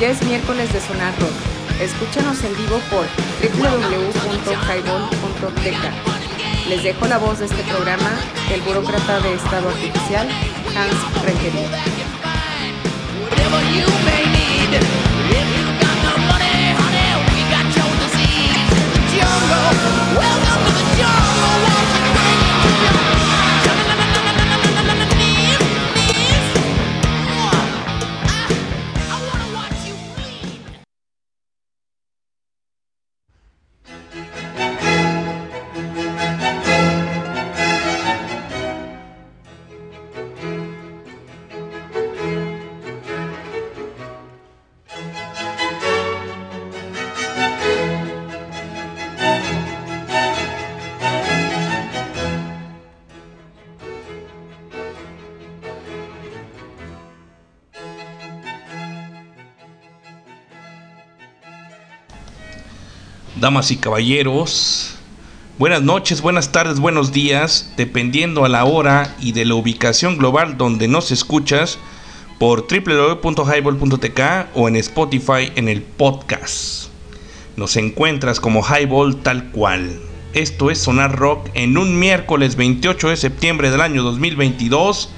Ya es miércoles de Sonar Rock. Escúchanos en vivo por www.highball.tk. Les dejo la voz de este programa, el burócrata de Estado Artificial, Hans Renkery. Damas y caballeros. Buenas noches, buenas tardes, buenos días, dependiendo a la hora y de la ubicación global donde nos escuchas por www.highball.tk o en Spotify en el podcast. Nos encuentras como Highball tal cual. Esto es Sonar Rock en un miércoles 28 de septiembre del año 2022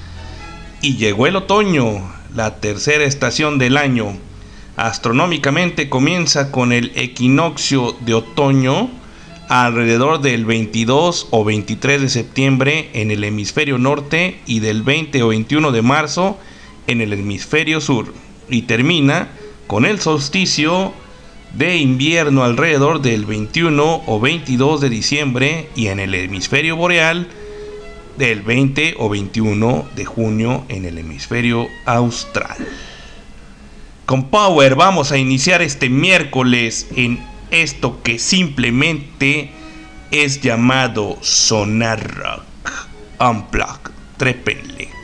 y llegó el otoño, la tercera estación del año astronómicamente comienza con el equinoccio de otoño alrededor del 22 o 23 de septiembre en el hemisferio norte y del 20 o 21 de marzo en el hemisferio sur y termina con el solsticio de invierno alrededor del 21 o 22 de diciembre y en el hemisferio boreal del 20 o 21 de junio en el hemisferio austral. Con Power vamos a iniciar este miércoles en esto que simplemente es llamado Sonar Rock Unplugged. Trepenle.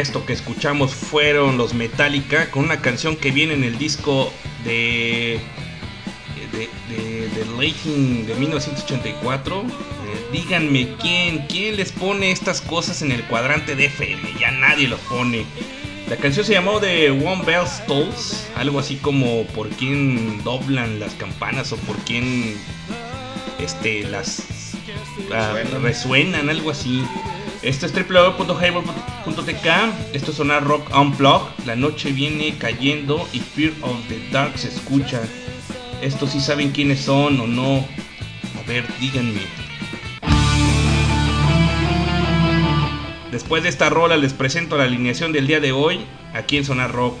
Esto que escuchamos fueron los Metallica con una canción que viene en el disco de de, de, de de 1984. Eh, díganme quién, quién les pone estas cosas en el cuadrante de FM. Ya nadie lo pone. La canción se llamó The One Bell Tolls, algo así como por quién doblan las campanas o por quién este, las ah, resuenan, algo así. Esto es www.highball.tk. Esto es Sonar Rock Unplugged. La noche viene cayendo y Fear of the Dark se escucha. Esto sí saben quiénes son o no. A ver, díganme. Después de esta rola les presento la alineación del día de hoy aquí en Sonar Rock.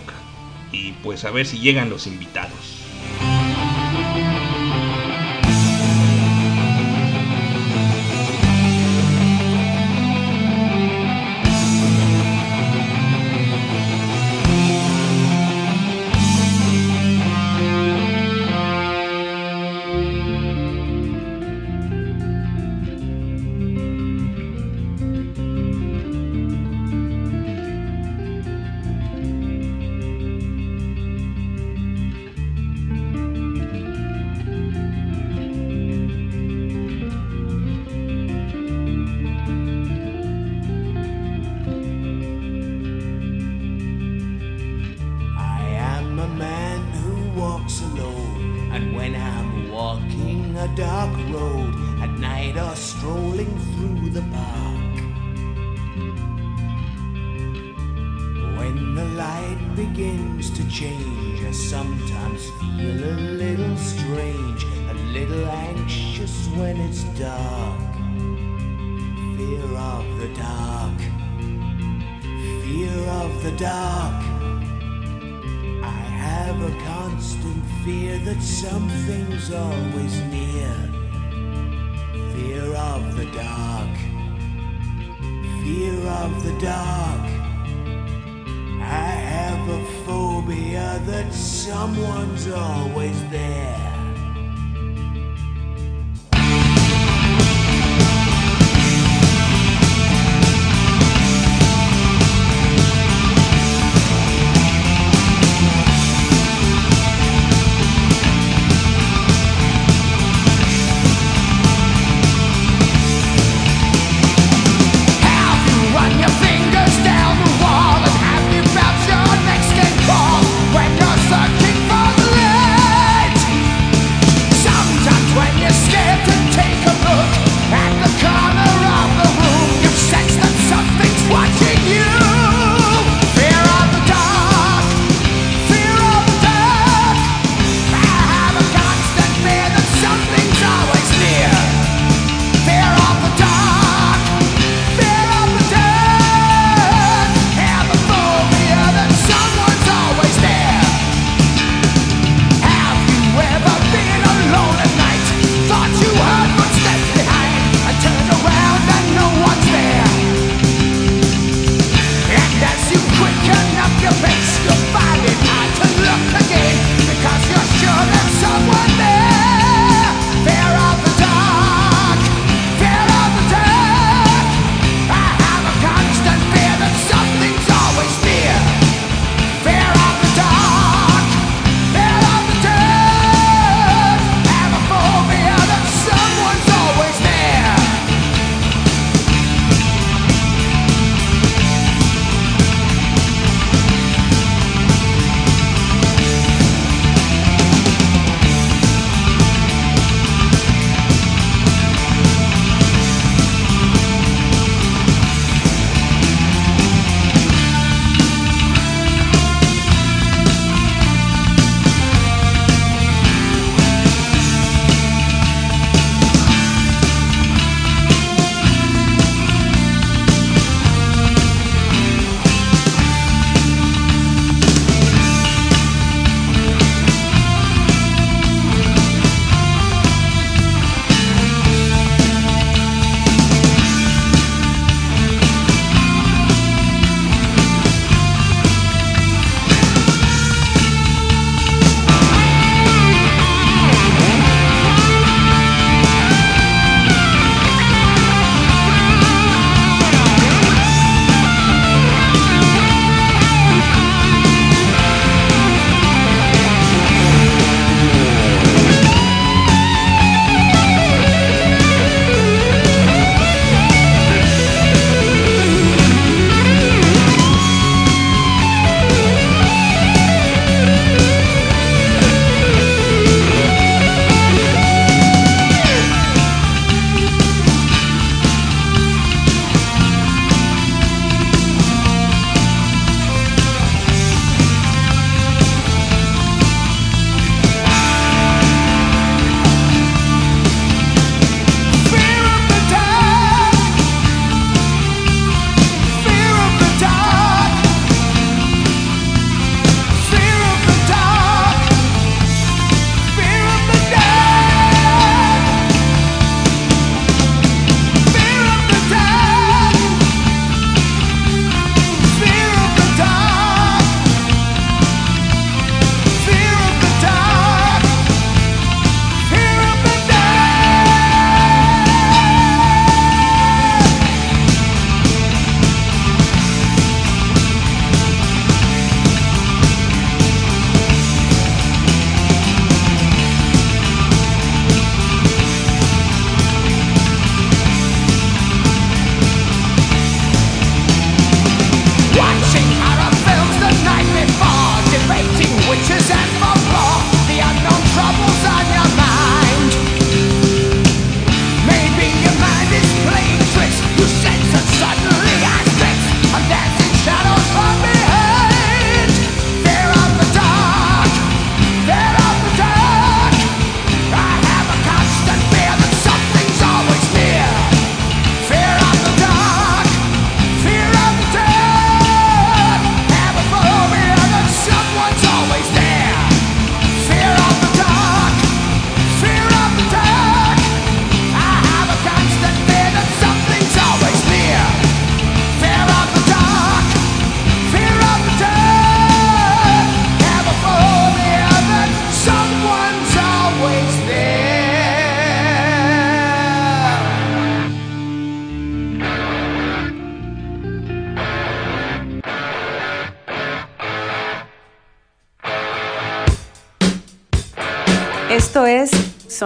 Y pues a ver si llegan los invitados.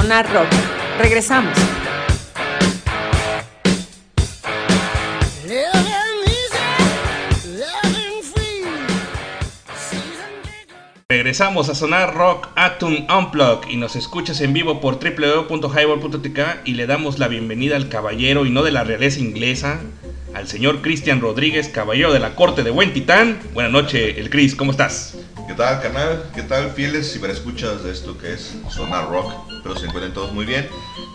Sonar Rock. Regresamos. Regresamos a Sonar Rock Atom Unplug y nos escuchas en vivo por www.highball.tk y le damos la bienvenida al caballero y no de la realeza inglesa, al señor Cristian Rodríguez, caballero de la corte de Buen Titán. Buenas noches, el Chris, ¿cómo estás? ¿Qué tal, canal? ¿Qué tal, fieles escuchas de esto que es Sonar Rock? Espero se encuentren todos muy bien.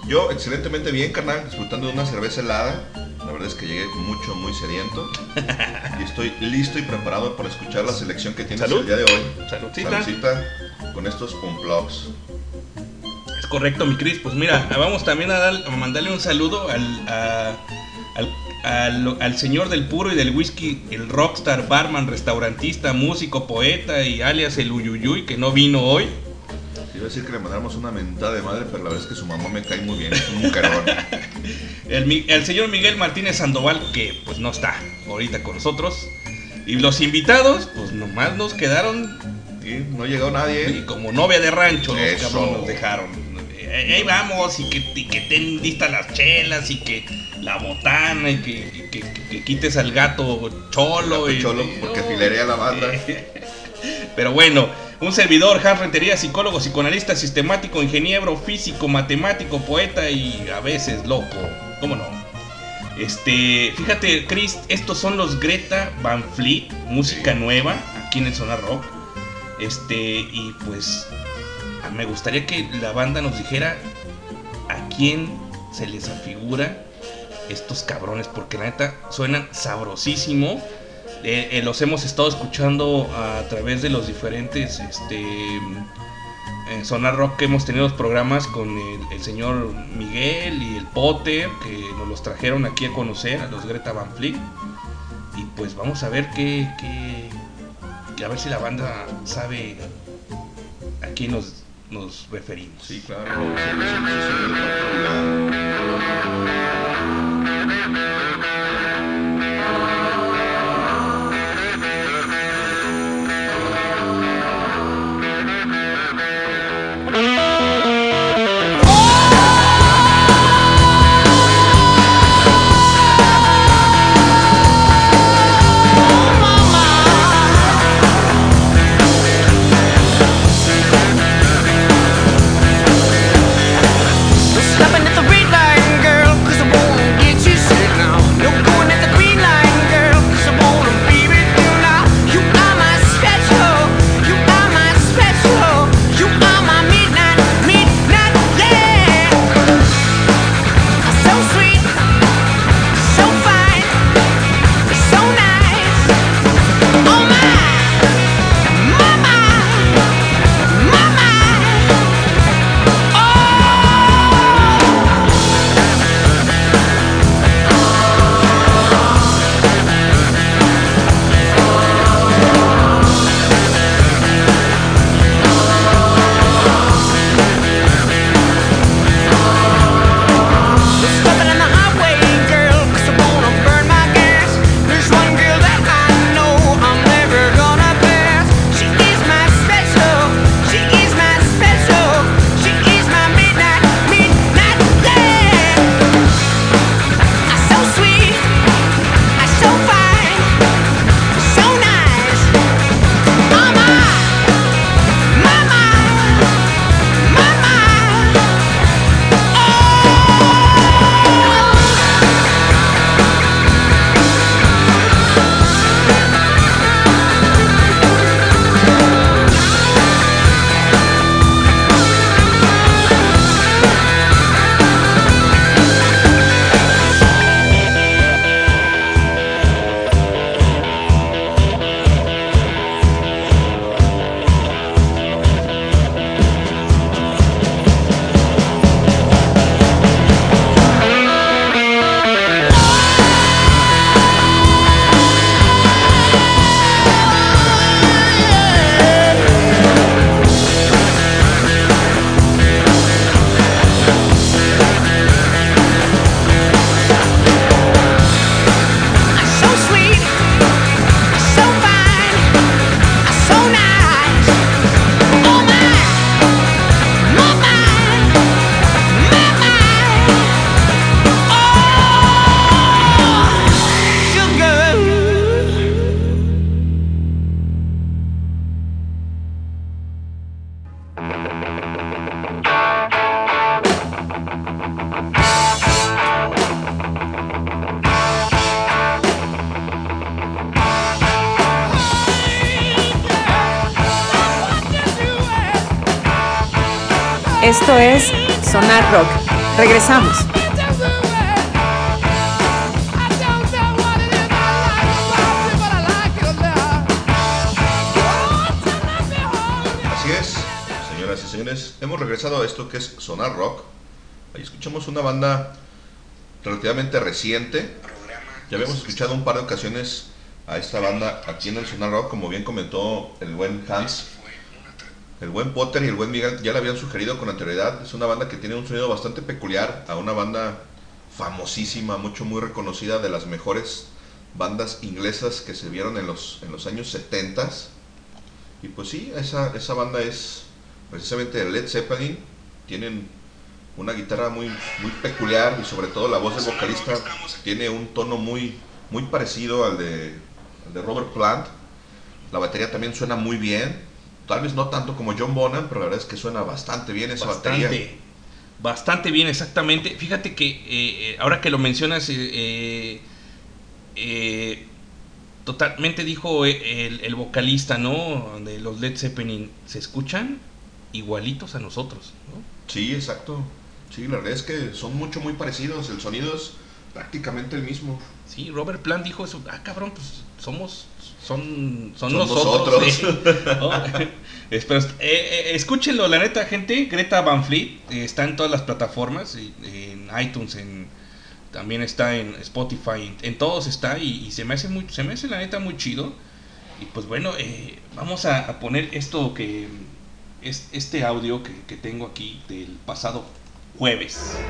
Yo, excelentemente bien, carnal, disfrutando de una cerveza helada. La verdad es que llegué mucho, muy sediento. y estoy listo y preparado para escuchar la selección que tienes el día de hoy. Saludcita. Saludcita con estos unplugs. Es correcto, mi Chris. Pues mira, vamos también a, dar, a mandarle un saludo al, al al, señor del puro y del whisky, el rockstar, barman, restaurantista, músico, poeta y alias el Uyuyuy, que no vino hoy. Iba a decir que le mandamos una mentada de madre, pero la verdad es que su mamá me cae muy bien, es un carón. el, señor Miguel Martínez Sandoval, que pues no está ahorita con nosotros. Y los invitados, pues nomás nos quedaron. no llegó nadie. Y como novia de rancho, los cabrones nos dejaron ahí vamos, y que, y que ten listas las chelas, y que la botana, y que, quites al gato cholo. y, cholo, porque filerea la banda. Pero bueno, un servidor, Hans Rentería, psicólogo, psicoanalista, sistemático, ingeniero, físico, matemático, poeta y a veces loco. ¿Cómo no? Este, fíjate, Chris, estos son los Greta Van Fleet, música nueva, aquí en el Sonar Rock. Este, y pues me gustaría que la banda nos dijera a quién se les afigura estos cabrones, porque la neta suenan sabrosísimo. Eh, eh, los hemos estado escuchando a través de los diferentes este, eh, Sonar Rock que hemos tenido los programas con el, señor Miguel y el Potter, que nos los trajeron aquí a conocer, a los Greta Van Fleet. Y pues vamos a ver qué, qué, a ver si la banda sabe a quién nos nos referimos. Sí, claro. Esto es Sonar Rock. Regresamos. Así es, señoras y señores, hemos regresado a esto que es Sonar Rock. Ahí escuchamos una banda relativamente reciente. Ya habíamos escuchado un par de ocasiones a esta banda aquí en el Sonar Rock, como bien comentó el buen Hans. El buen Potter y el buen Miguel ya la habían sugerido con anterioridad. Es una banda que tiene un sonido bastante peculiar, a una banda famosísima, mucho muy reconocida, de las mejores bandas inglesas que se vieron en los, en los años 70. Y pues sí, esa, esa banda es precisamente Led Zeppelin. Tienen una guitarra muy, muy peculiar y sobre todo la voz del vocalista tiene un tono muy, muy parecido al de, al de Robert Plant. La batería también suena muy bien. Tal vez no tanto como John Bonham, pero la verdad es que suena bastante bien esa batería. Bastante, bastante bien, exactamente. Fíjate que eh, eh, ahora que lo mencionas, eh, eh, eh, totalmente dijo el, el vocalista, ¿no? De los Led Zeppelin, se escuchan igualitos a nosotros, ¿no? Sí, exacto. Sí, la verdad es que son mucho, muy parecidos. El sonido es prácticamente el mismo. Sí, Robert Plant dijo eso, ah cabrón, pues somos, son, son, Son nosotros. nosotros. ¿eh? ¿No? Espero- eh, eh, escúchenlo, la neta, gente, Greta Van Fleet eh, está en todas las plataformas, en iTunes, en, también está en Spotify, en, en todos está y, y se me hace muy, se me hace la neta muy chido. Y pues bueno, vamos a, a poner esto que es este audio que, que tengo aquí del pasado jueves.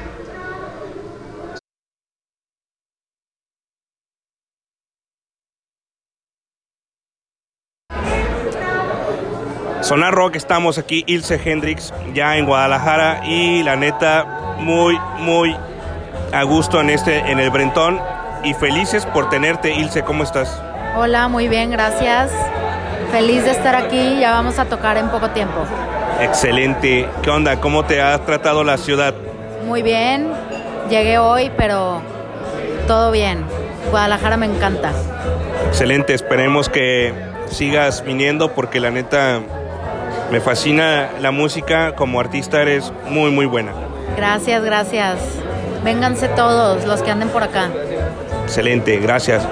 Sonar Rock, estamos aquí, Ilse Hendrix, ya en Guadalajara y la neta, muy, muy a gusto en este, en el Brentón y felices por tenerte, Ilse, ¿cómo estás? Hola, muy bien, gracias. Feliz de estar aquí, ya vamos a tocar en poco tiempo. Excelente, ¿qué onda? ¿Cómo te ha tratado la ciudad? Muy bien, llegué hoy, pero todo bien. Guadalajara me encanta. Excelente, esperemos que sigas viniendo porque la neta me fascina la música, como artista eres muy, muy buena. Gracias, gracias. Vénganse todos los que anden por acá. Excelente, gracias.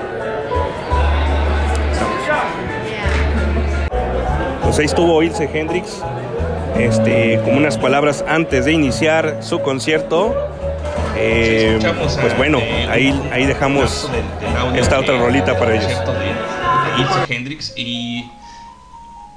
Pues ahí estuvo Ilse Hendrix, este, como unas palabras antes de iniciar su concierto. Eh, pues bueno, ahí, ahí dejamos esta otra rolita para ellos. De Ilse Hendrix y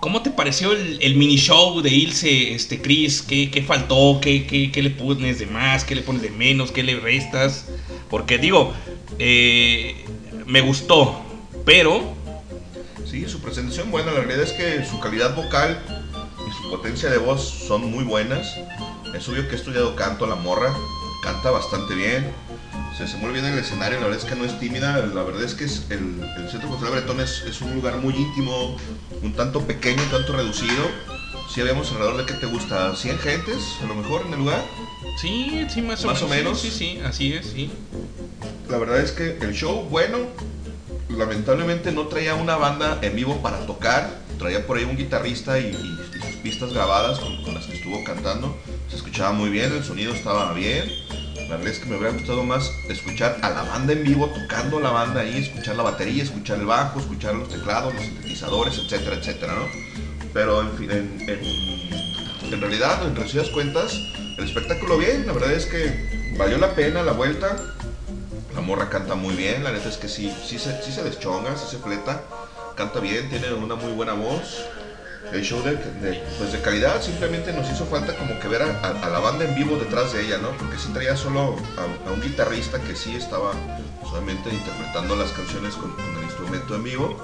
¿Cómo te pareció el, el mini show de Ilse, este Chris? ¿Qué, qué faltó? ¿Qué, qué, qué le pones de más? ¿Qué le pones de menos? ¿Qué le restas? Porque digo, eh, me gustó, pero Sí, su presentación buena, la realidad es que su calidad vocal y su potencia de voz son muy buenas. Es obvio que ha estudiado canto la morra, canta bastante bien, se desenvuelve bien en el escenario, la verdad es que no es tímida, la verdad es que es el, el Centro Cultural Bretón es, es un lugar muy íntimo, un tanto pequeño, un tanto reducido. Si habíamos alrededor de que te gusta 100 gentes, a lo mejor en el lugar. sí, sí, más o Más o menos. menos. Sí, sí, sí, así es, sí. La verdad es que el show, bueno, lamentablemente no traía una banda en vivo para tocar. Traía por ahí un guitarrista y, y- y sus pistas grabadas con, con las que estuvo cantando. Se escuchaba muy bien, el sonido estaba bien. La verdad es que me hubiera gustado más escuchar a la banda en vivo, tocando la banda ahí, escuchar la batería, escuchar el bajo, escuchar los teclados, los sintetizadores, etcétera, etcétera, ¿no? Pero en, fin, en, realidad, en resumidas cuentas, el espectáculo bien, la verdad es que valió la pena la vuelta. La morra canta muy bien, la neta es que sí, sí se, sí se deschonga, sí se fleta, canta bien, tiene una muy buena voz. El show de, pues de calidad simplemente nos hizo falta como que ver a, la banda en vivo detrás de ella, ¿no? Porque sí traía solo a, un guitarrista que sí estaba solamente interpretando las canciones con, el instrumento en vivo.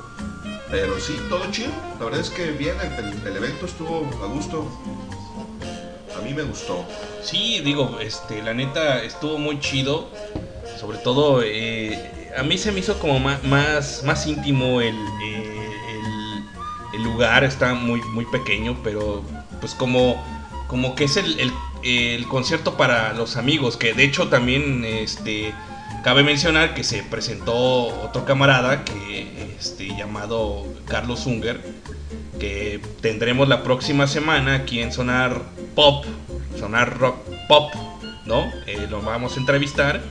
Pero sí, todo chido. La verdad es que bien, el, el- evento estuvo a gusto. A mí me gustó. Sí, digo, este, la neta estuvo muy chido. Sobre todo, eh, a mí se me hizo como ma- más, más, íntimo el, eh, el, lugar. Está muy, muy pequeño, pero pues como, como que es el, el, concierto para los amigos. Que de hecho también este, cabe mencionar que se presentó otro camarada que, este, llamado Carlos Unger que tendremos la próxima semana aquí en Sonar Pop Sonar Rock Pop, ¿no? Eh, lo vamos a entrevistar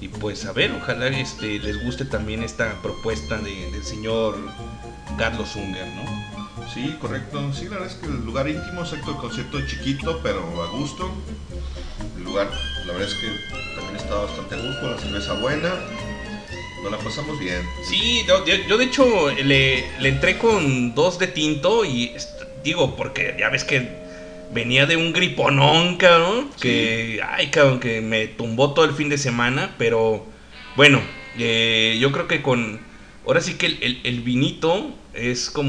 y pues a ver, ojalá este, les guste también esta propuesta de- del señor Carlos Unger, ¿no? Sí, correcto. Sí, la verdad es que el lugar íntimo, exacto, el concierto chiquito, pero a gusto. El lugar, la verdad es que también está bastante a gusto, la cerveza buena. Nos la pasamos bien. Sí, yo, de hecho le, le entré con dos de tinto y digo, porque ya ves que venía de un griponón, cabrón, que, ay, cabrón, que me tumbó todo el fin de semana, pero bueno, eh, yo creo que con, ahora sí que el, el- el vinito es como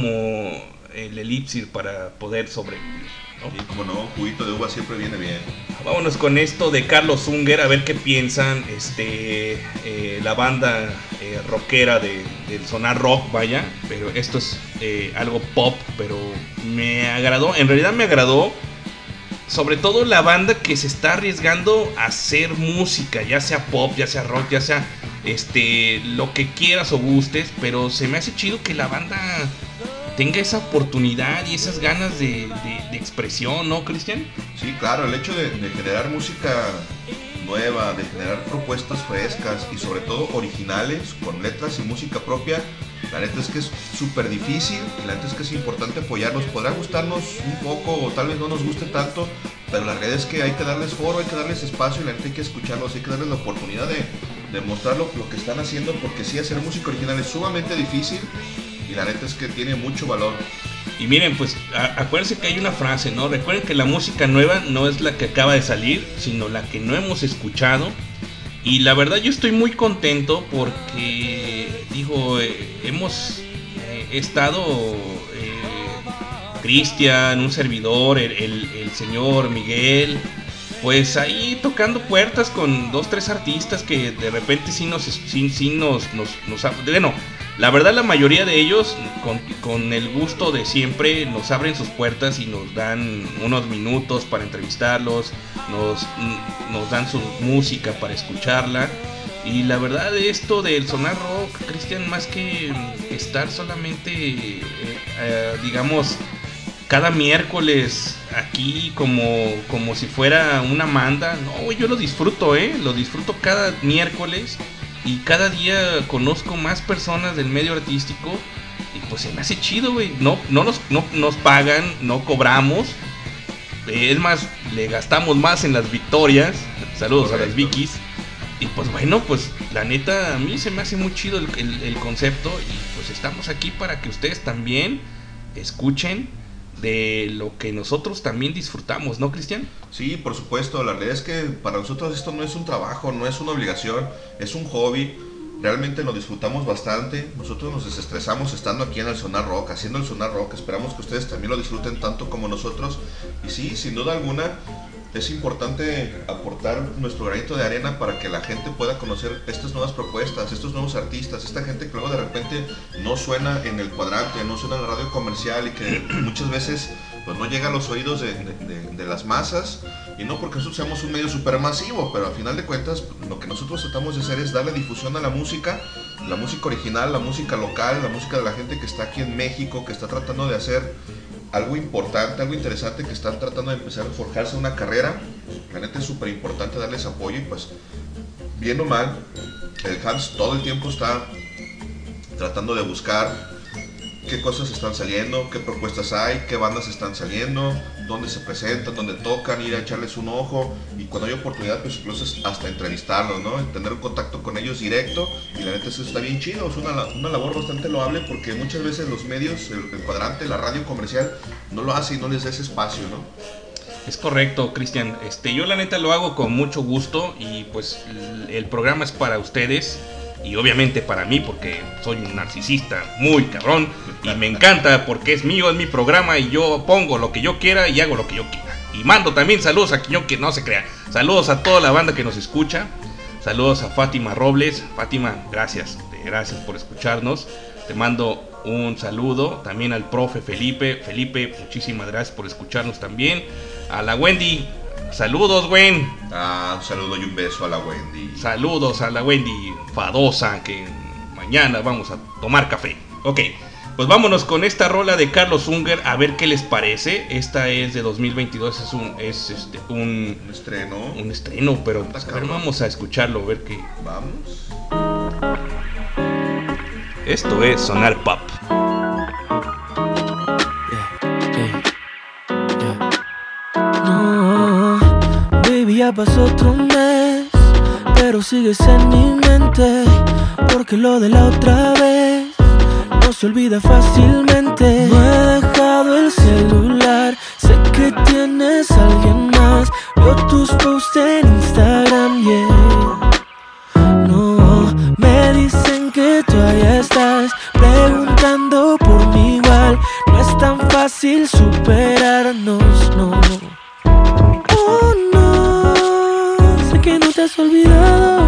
el elipsir para poder sobrevivir, ¿no? Y como no, juguito de uva siempre viene bien. Vámonos con esto de Carlos Unger, a ver qué piensan este, eh, la banda eh, rockera de, del sonar rock, vaya. Pero esto es eh, algo pop, pero me agradó, en realidad me agradó. Sobre todo la banda que se está arriesgando a hacer música, ya sea pop, ya sea rock, ya sea este lo que quieras o gustes, pero se me hace chido que la banda tenga esa oportunidad y esas ganas de, expresión, ¿no, Cristian? Sí, claro, el hecho de, generar música nueva, de generar propuestas frescas y sobre todo originales, con letras y música propia, la neta es que es súper difícil, la neta es que es importante apoyarnos, podrá gustarnos un poco o tal vez no nos guste tanto, pero la realidad es que hay que darles foro, hay que darles espacio y la neta hay que escucharlos, hay que darles la oportunidad de, de mostrar lo, que están haciendo, porque sí, hacer música original es sumamente difícil y la neta es que tiene mucho valor. Y miren, pues acuérdense que hay una frase, ¿no? Recuerden que la música nueva no es la que acaba de salir, sino la que no hemos escuchado. Y la verdad yo estoy muy contento porque, digo, eh, hemos eh, estado, eh, Cristian, un servidor, el- el señor Miguel, pues ahí tocando puertas con dos, tres artistas que de repente sí nos, sí, sí nos, nos, bueno, la verdad la mayoría de ellos con, con el gusto de siempre nos abren sus puertas y nos dan unos minutos para entrevistarlos, nos, nos dan su música para escucharla. Y la verdad esto del sonar rock, Cristian, más que estar solamente, eh, eh, digamos, cada miércoles aquí como, como si fuera una manda. No, yo lo disfruto, ¿eh? Lo disfruto cada miércoles y cada día conozco más personas del medio artístico y pues se me hace chido, güey. No, no, nos, no nos pagan, no cobramos. Es más, le gastamos más en las victorias. Saludos a las. Vikis. Y pues bueno, pues la neta, a mí se me hace muy chido el, el- el concepto y pues estamos aquí para que ustedes también escuchen de lo que nosotros también disfrutamos, ¿no, Cristian? Sí, por supuesto, la realidad es que para nosotros esto no es un trabajo, no es una obligación, es un hobby. Realmente lo disfrutamos bastante. Nosotros nos desestresamos estando aquí en el Sonar Rock, haciendo el Sonar Rock. Esperamos que ustedes también lo disfruten tanto como nosotros. Y sí, sin duda alguna, es importante aportar nuestro granito de arena para que la gente pueda conocer estas nuevas propuestas, estos nuevos artistas, esta gente que luego de repente no suena en el cuadrante, no suena en la radio comercial y que muchas veces pues no llega a los oídos de, de- las masas. Y no porque nosotros seamos un medio super masivo, pero al final de cuentas lo que nosotros tratamos de hacer es darle difusión a la música, la música original, la música local, la música de la gente que está aquí en México, que está tratando de hacer algo importante, algo interesante, que están tratando de empezar a forjarse una carrera. La neta es súper importante darles apoyo y pues, bien o mal, el Hans todo el tiempo está tratando de buscar qué cosas están saliendo, qué propuestas hay, qué bandas están saliendo, dónde se presentan, dónde tocan, ir a echarles un ojo y cuando hay oportunidad pues incluso hasta entrevistarlos, ¿no? Tener un contacto con ellos directo y la neta eso está bien chido, es una, una labor bastante loable porque muchas veces los medios, el, el cuadrante, la radio comercial no lo hace y no les da ese espacio, ¿no? Es correcto, Cristian. Este, yo la neta lo hago con mucho gusto y pues el programa es para ustedes y obviamente para mí porque soy un narcisista muy cabrón y me encanta porque es mío, es mi programa y yo pongo lo que yo quiera y hago lo que yo quiera. Y mando también saludos a quien que no se crea. Saludos a toda la banda que nos escucha. Saludos a Fátima Robles. Fátima, gracias. Gracias por escucharnos. Te mando un saludo también al profe Felipe. Felipe, muchísimas gracias por escucharnos también. A la Wendy, saludos, Gwen. Ah, un saludo y un beso a la Wendy. Saludos a la Wendy Fadosa, que mañana vamos a tomar café. Ok, Pues vámonos con esta rola de Carlos Unger a ver qué les parece. Esta es de 2022, es un es este un, Un estreno. un estreno, pero pues, a ver, cabrón. vamos a escucharlo, a ver qué. Vamos. Esto es Sonar Pop. Ya pasó otro mes, pero sigues en mi mente, porque lo de la otra vez no se olvida fácilmente. No he dejado el celular, sé que tienes a alguien más, veo tus posts en Instagram, yeah. No, me dicen que tú allá estás preguntando por mí igual. No es tan fácil superarnos, no. Te has olvidado.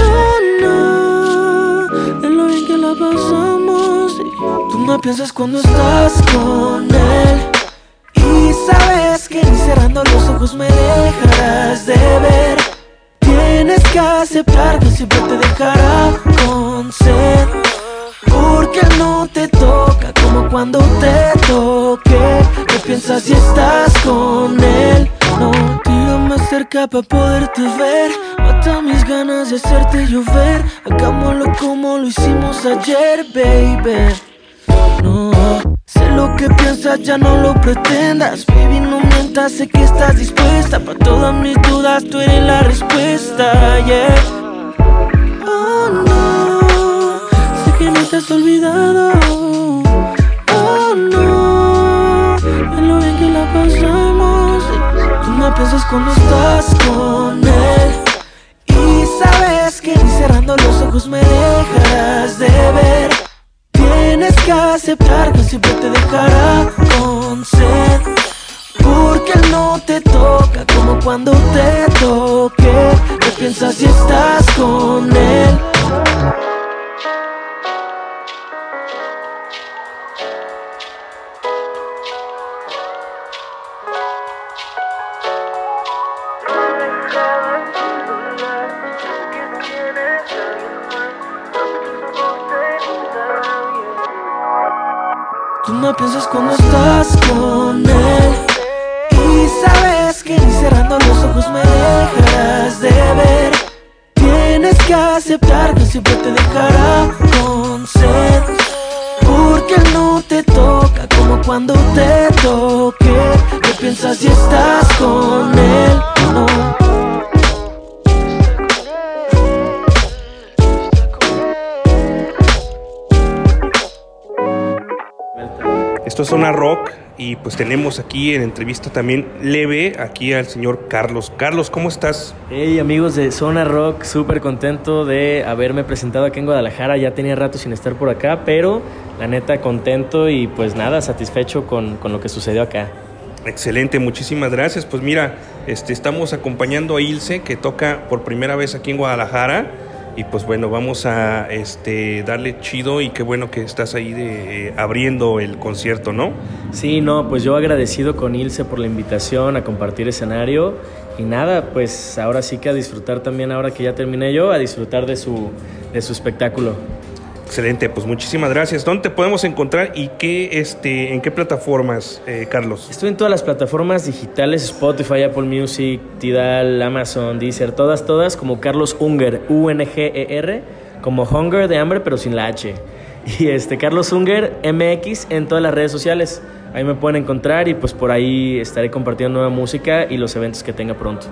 Oh no, de lo bien que la pasamos. Tú no piensas cuando estás con él. Y sabes que ni cerrando los ojos me dejarás de ver. Tienes que aceptar que siempre te dejará con sed. Porque no te toca como cuando te toque. ¿Qué piensas si estás con él? No, tírame cerca para poderte ver. Mata mis ganas de hacerte llover. Hagámoslo como lo hicimos ayer, baby. No, sé lo que piensas, ya no lo pretendas. Baby, no mientas, sé que estás dispuesta. Para todas mis dudas, tú eres la respuesta, yeah. Oh no, sé que no te has olvidado. Piensas cuando estás con él. Y sabes que ni cerrando los ojos me dejarás de ver. Tienes que aceptar que siempre te dejará con sed. Porque él no te toca como cuando te toque. ¿Qué piensas si estás con él? Piensas cuando estás con él Y sabes que ni cerrando los ojos me dejarás de ver Tienes que aceptar que siempre te dejará con sed Porque él no te toca como cuando te toque ¿Qué piensas si estás con él? No. Esto es Zona Rock y pues tenemos aquí en entrevista también leve aquí al señor Carlos. Carlos, ¿cómo estás? Hey amigos de Zona Rock, súper contento de haberme presentado aquí en Guadalajara. Ya tenía rato sin estar por acá, pero la neta contento y pues nada, satisfecho con, con lo que sucedió acá. Excelente, muchísimas gracias. Pues mira, este, estamos acompañando a Ilse que toca por primera vez aquí en Guadalajara y pues bueno, vamos a este, darle chido y qué bueno que estás ahí de, eh, abriendo el concierto, ¿no? Sí, no, pues yo agradecido con Ilse por la invitación a compartir escenario y nada, pues ahora sí que a disfrutar también, ahora que ya terminé yo, a disfrutar de su, de su espectáculo. Excelente, pues muchísimas gracias. ¿Dónde te podemos encontrar y qué, este, en qué plataformas, eh, Carlos? Estoy en todas las plataformas digitales, Spotify, Apple Music, Tidal, Amazon, Deezer, todas, todas, como Carlos Unger, U-N-G-E-R, como Hunger de hambre, pero sin la H. Y este, Carlos Unger, MX, en todas las redes sociales. Ahí me pueden encontrar y pues por ahí estaré compartiendo nueva música y los eventos que tenga pronto.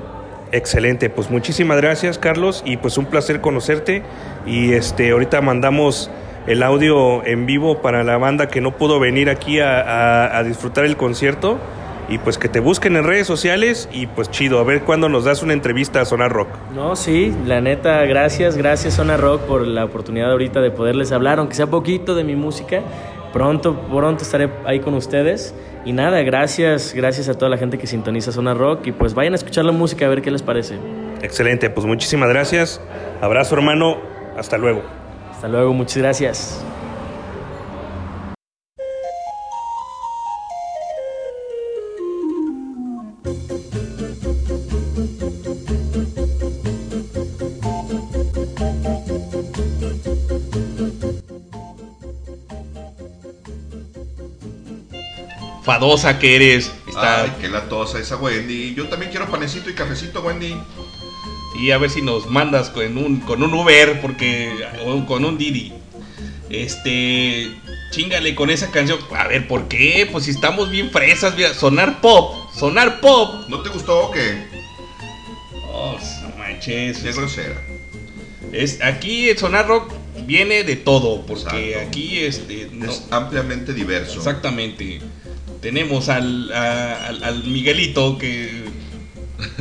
Excelente, pues muchísimas gracias Carlos y pues un placer conocerte y este ahorita mandamos el audio en vivo para la banda que no pudo venir aquí a, disfrutar el concierto y pues que te busquen en redes sociales y pues chido, a ver cuándo nos das una entrevista a Sonar Rock. No, sí, la neta, gracias, gracias Zona Rock por la oportunidad ahorita de poderles hablar, aunque sea poquito de mi música. Pronto, pronto estaré ahí con ustedes. Y nada, gracias, gracias a toda la gente que sintoniza Zona Rock y pues vayan a escuchar la música a ver qué les parece. Excelente, pues muchísimas gracias, abrazo hermano, hasta luego. Hasta luego, muchas gracias. Fadosa que eres. Está... Ay, qué latosa esa Wendy. Yo también quiero panecito y cafecito, Wendy. Y a ver si nos mandas con un, con un Uber, porque. o con un Didi. Este. Chingale con esa canción. A ver, ¿por qué? Pues si estamos bien fresas, mira, sonar pop. Sonar pop. ¿No te gustó o qué? Oh, no manches. Qué grosera. Es, aquí el sonar rock viene de todo, porque Exacto. aquí este. no- Es ampliamente diverso. Exactamente. Tenemos al, a- al, al Miguelito que,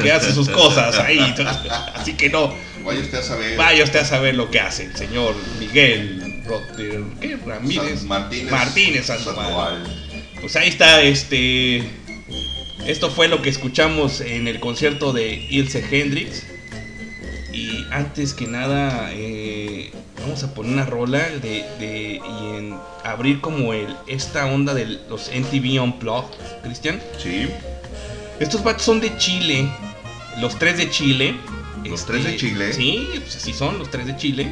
que hace sus cosas ahí. Así que no, Vaya usted a saber. vaya usted a saber lo que hace el señor Miguel Rotter, ¿qué? Ramírez. San- Martínez. Martínez Sandoval. Sandoval. Pues ahí está, este. Esto fue lo que escuchamos en el concierto de Ilse Hendrix. Y antes que nada, eh, vamos a poner una rola de, de- y en abrir como el esta onda de los MTV Unplugged, Cristian. Sí. Estos vatos son de Chile, los tres de Chile. Este, ¿Los tres de Chile? Sí, pues así son, los tres de Chile.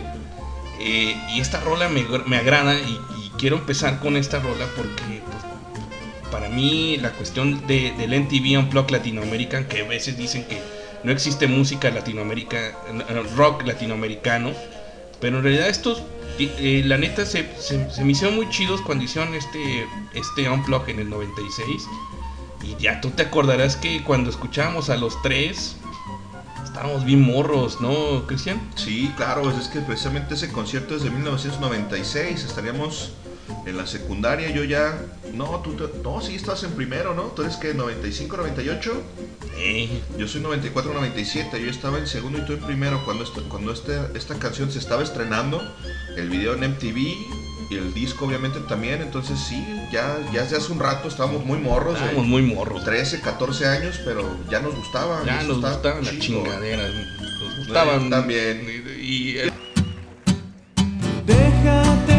Eh, y esta rola me, me agrada y, y quiero empezar con esta rola porque pues, para mí la cuestión de, del MTV Unplugged Latinoamerican, que a veces dicen que no existe música latinoamérica, eh, rock latinoamericano, pero en realidad estos, eh, la neta, se, se- se me hicieron muy chidos cuando hicieron este, este Unplugged en el 96. Y ya tú te acordarás que cuando escuchábamos a los tres, estábamos bien morros, ¿no, Cristian? Sí, claro, es que precisamente ese concierto es de 1996, estaríamos en la secundaria, yo ya... No, tú, te- no, sí, estás en primero, ¿no? ¿Tú eres que 95, 98? Eh, Yo soy 94, 97, yo estaba en segundo y tú en primero cuando, esta, cuando este- esta canción se estaba estrenando, el video en MTV y el disco obviamente también, entonces sí, ya, ya desde hace un rato estábamos muy morros, de estábamos muy morros. 13, 14 años, pero ya nos gustaba. Ya nos está gustaban las chingaderas. Nos gustaban. también. Y, y, eh, Déjate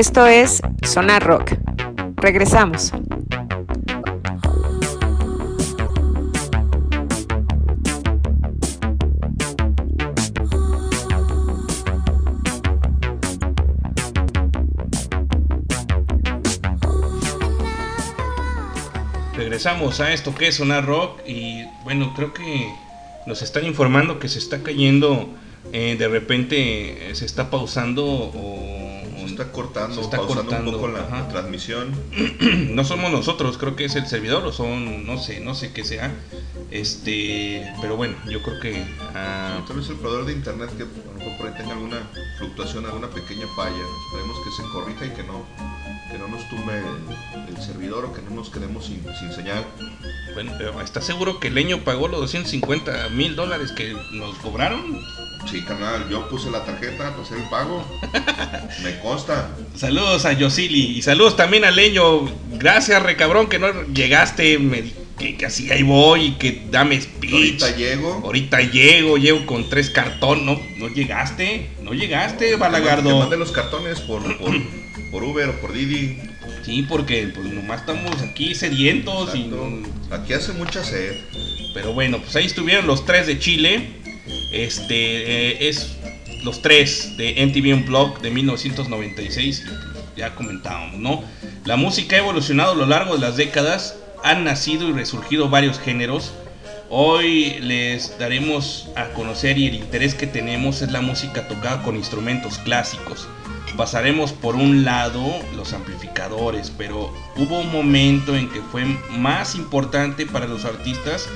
Esto es Sonar Rock. Regresamos. Regresamos a esto que es Sonar Rock y bueno, creo que nos están informando que se está cayendo, eh, de repente se está pausando o está cortando, se está pausando cortando, un poco la, la transmisión. no somos nosotros, creo que es el servidor o son, no sé, no sé qué sea. Este, pero bueno, yo creo que ah, Tal vez el proveedor de internet que a lo mejor por ahí tenga alguna fluctuación, alguna pequeña falla. Esperemos que se corrija y que no, que no nos tumbe el, el servidor o que no nos quedemos sin, sin señal. bueno, pero ¿estás seguro que Leño pagó los 250 mil dólares que nos cobraron? Sí, carnal, yo puse la tarjeta para hacer el pago. Me consta. Saludos a Yosili y saludos también al Leño. Gracias, recabrón, que no llegaste. Me, que, que así ahí voy y que dame speech. Ahorita llego. Ahorita llego, llego con tres cartones. No, no llegaste, no llegaste, Balagardo. mande los cartones por, por, por Uber o por Didi. Sí, porque pues nomás estamos aquí sedientos y. Aquí hace mucha sed. Pero bueno, pues ahí estuvieron los tres de Chile. Este eh, es los tres de MTV Unplugged de 1996. y, pues, Ya comentábamos, ¿no? La música ha evolucionado a lo largo de las décadas. Han nacido y resurgido varios géneros. Hoy les daremos a conocer y el interés que tenemos es la música tocada con instrumentos clásicos. Pasaremos por un lado los amplificadores, pero hubo un momento en que fue más importante para los artistas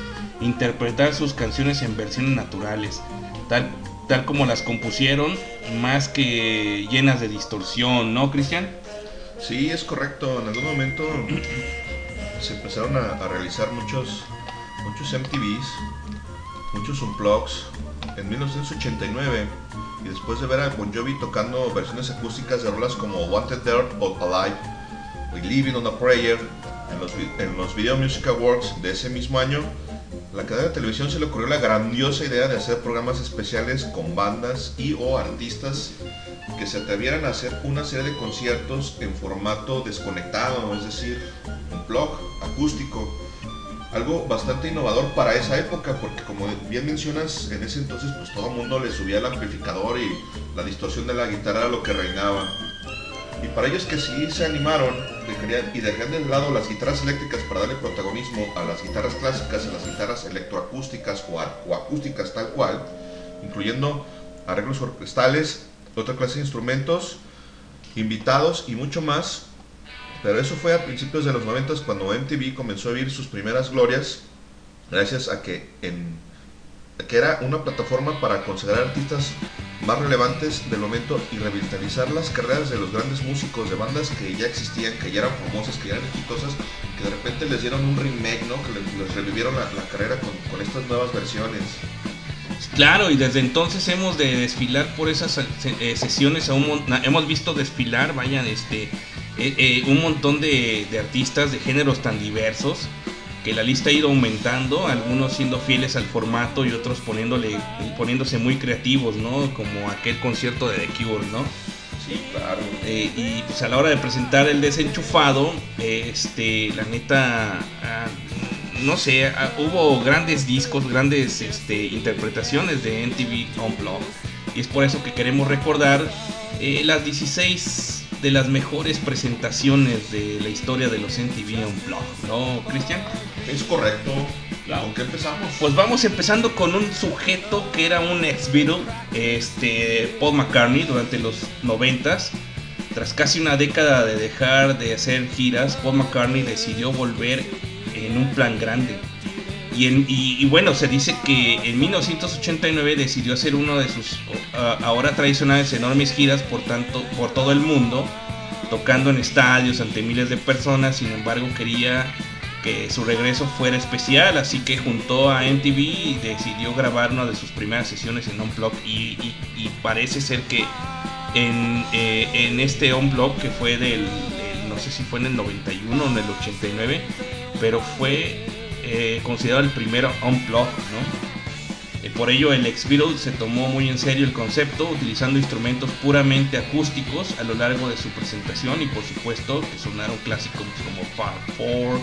interpretar sus canciones en versiones naturales, tal, tal como las compusieron, más que llenas de distorsión, ¿no, Cristian? Sí, es correcto. En algún momento se empezaron a, realizar muchos, muchos MTVs, muchos unplugs en 1989. Y después de ver a Bon Jovi tocando versiones acústicas de rolas como Wanted Dead or Alive Living on a Prayer en los, en los Video Music Awards de ese mismo año, la cadena de televisión se le ocurrió la grandiosa idea de hacer programas especiales con bandas y o artistas que se atrevieran a hacer una serie de conciertos en formato desconectado, es decir, un blog acústico. Algo bastante innovador para esa época, porque como bien mencionas, en ese entonces pues todo el mundo le subía el amplificador y la distorsión de la guitarra era lo que reinaba. Y para ellos que sí se animaron y dejarían de lado las guitarras eléctricas para darle protagonismo a las guitarras clásicas, a las guitarras electroacústicas o, o acústicas tal cual, incluyendo arreglos orquestales, otra clase de instrumentos, invitados y mucho más. Pero eso fue a principios de los 90 cuando MTV comenzó a vivir sus primeras glorias, gracias a que, en, que era una plataforma para considerar artistas más relevantes del momento y revitalizar las carreras de los grandes músicos de bandas que ya existían, que ya eran famosas, que ya eran exitosas, que de repente les dieron un remake, ¿no? que les, revivieron la, carrera con, estas nuevas versiones. Claro, y desde entonces hemos de desfilar por esas eh, sesiones, a un hemos visto desfilar, vayan, este, eh, eh, un montón de artistas de géneros tan diversos que la lista ha ido aumentando, algunos siendo fieles al formato y otros poniéndole, poniéndose muy creativos, ¿no? Como aquel concierto de The Cure, ¿no? Sí, claro. Eh, y pues a la hora de presentar el desenchufado, eh, este, la neta, ah, no sé, ah, hubo grandes discos, grandes este, interpretaciones de MTV Unplugged. Y es por eso que queremos recordar eh, las 16 de las mejores presentaciones de la historia de los MTV Unplugged, ¿no, Cristian? Es correcto. ¿Con qué empezamos? Pues vamos empezando con un sujeto que era un ex Beatle, este Paul McCartney durante los noventas. Tras casi una década de dejar de hacer giras, Paul McCartney decidió volver en un plan grande. Y, en- y- y bueno, se dice que en 1989 decidió hacer uno de sus ah, ahora tradicionales enormes giras por, tanto, por todo el mundo, tocando en estadios ante miles de personas. Sin embargo, quería que su regreso fuera especial, así que juntó a MTV y decidió grabar una de sus primeras sesiones en Unplugged y, y- parece ser que en, eh, este Unplugged que fue del, no sé si fue en el 91 o en el 89, pero fue eh, considerado el primero Unplugged, ¿no? Eh, por ello, el ex Beatles se tomó muy en serio el concepto, utilizando instrumentos puramente acústicos a lo largo de su presentación y, por supuesto, que sonaron clásicos como Far 4,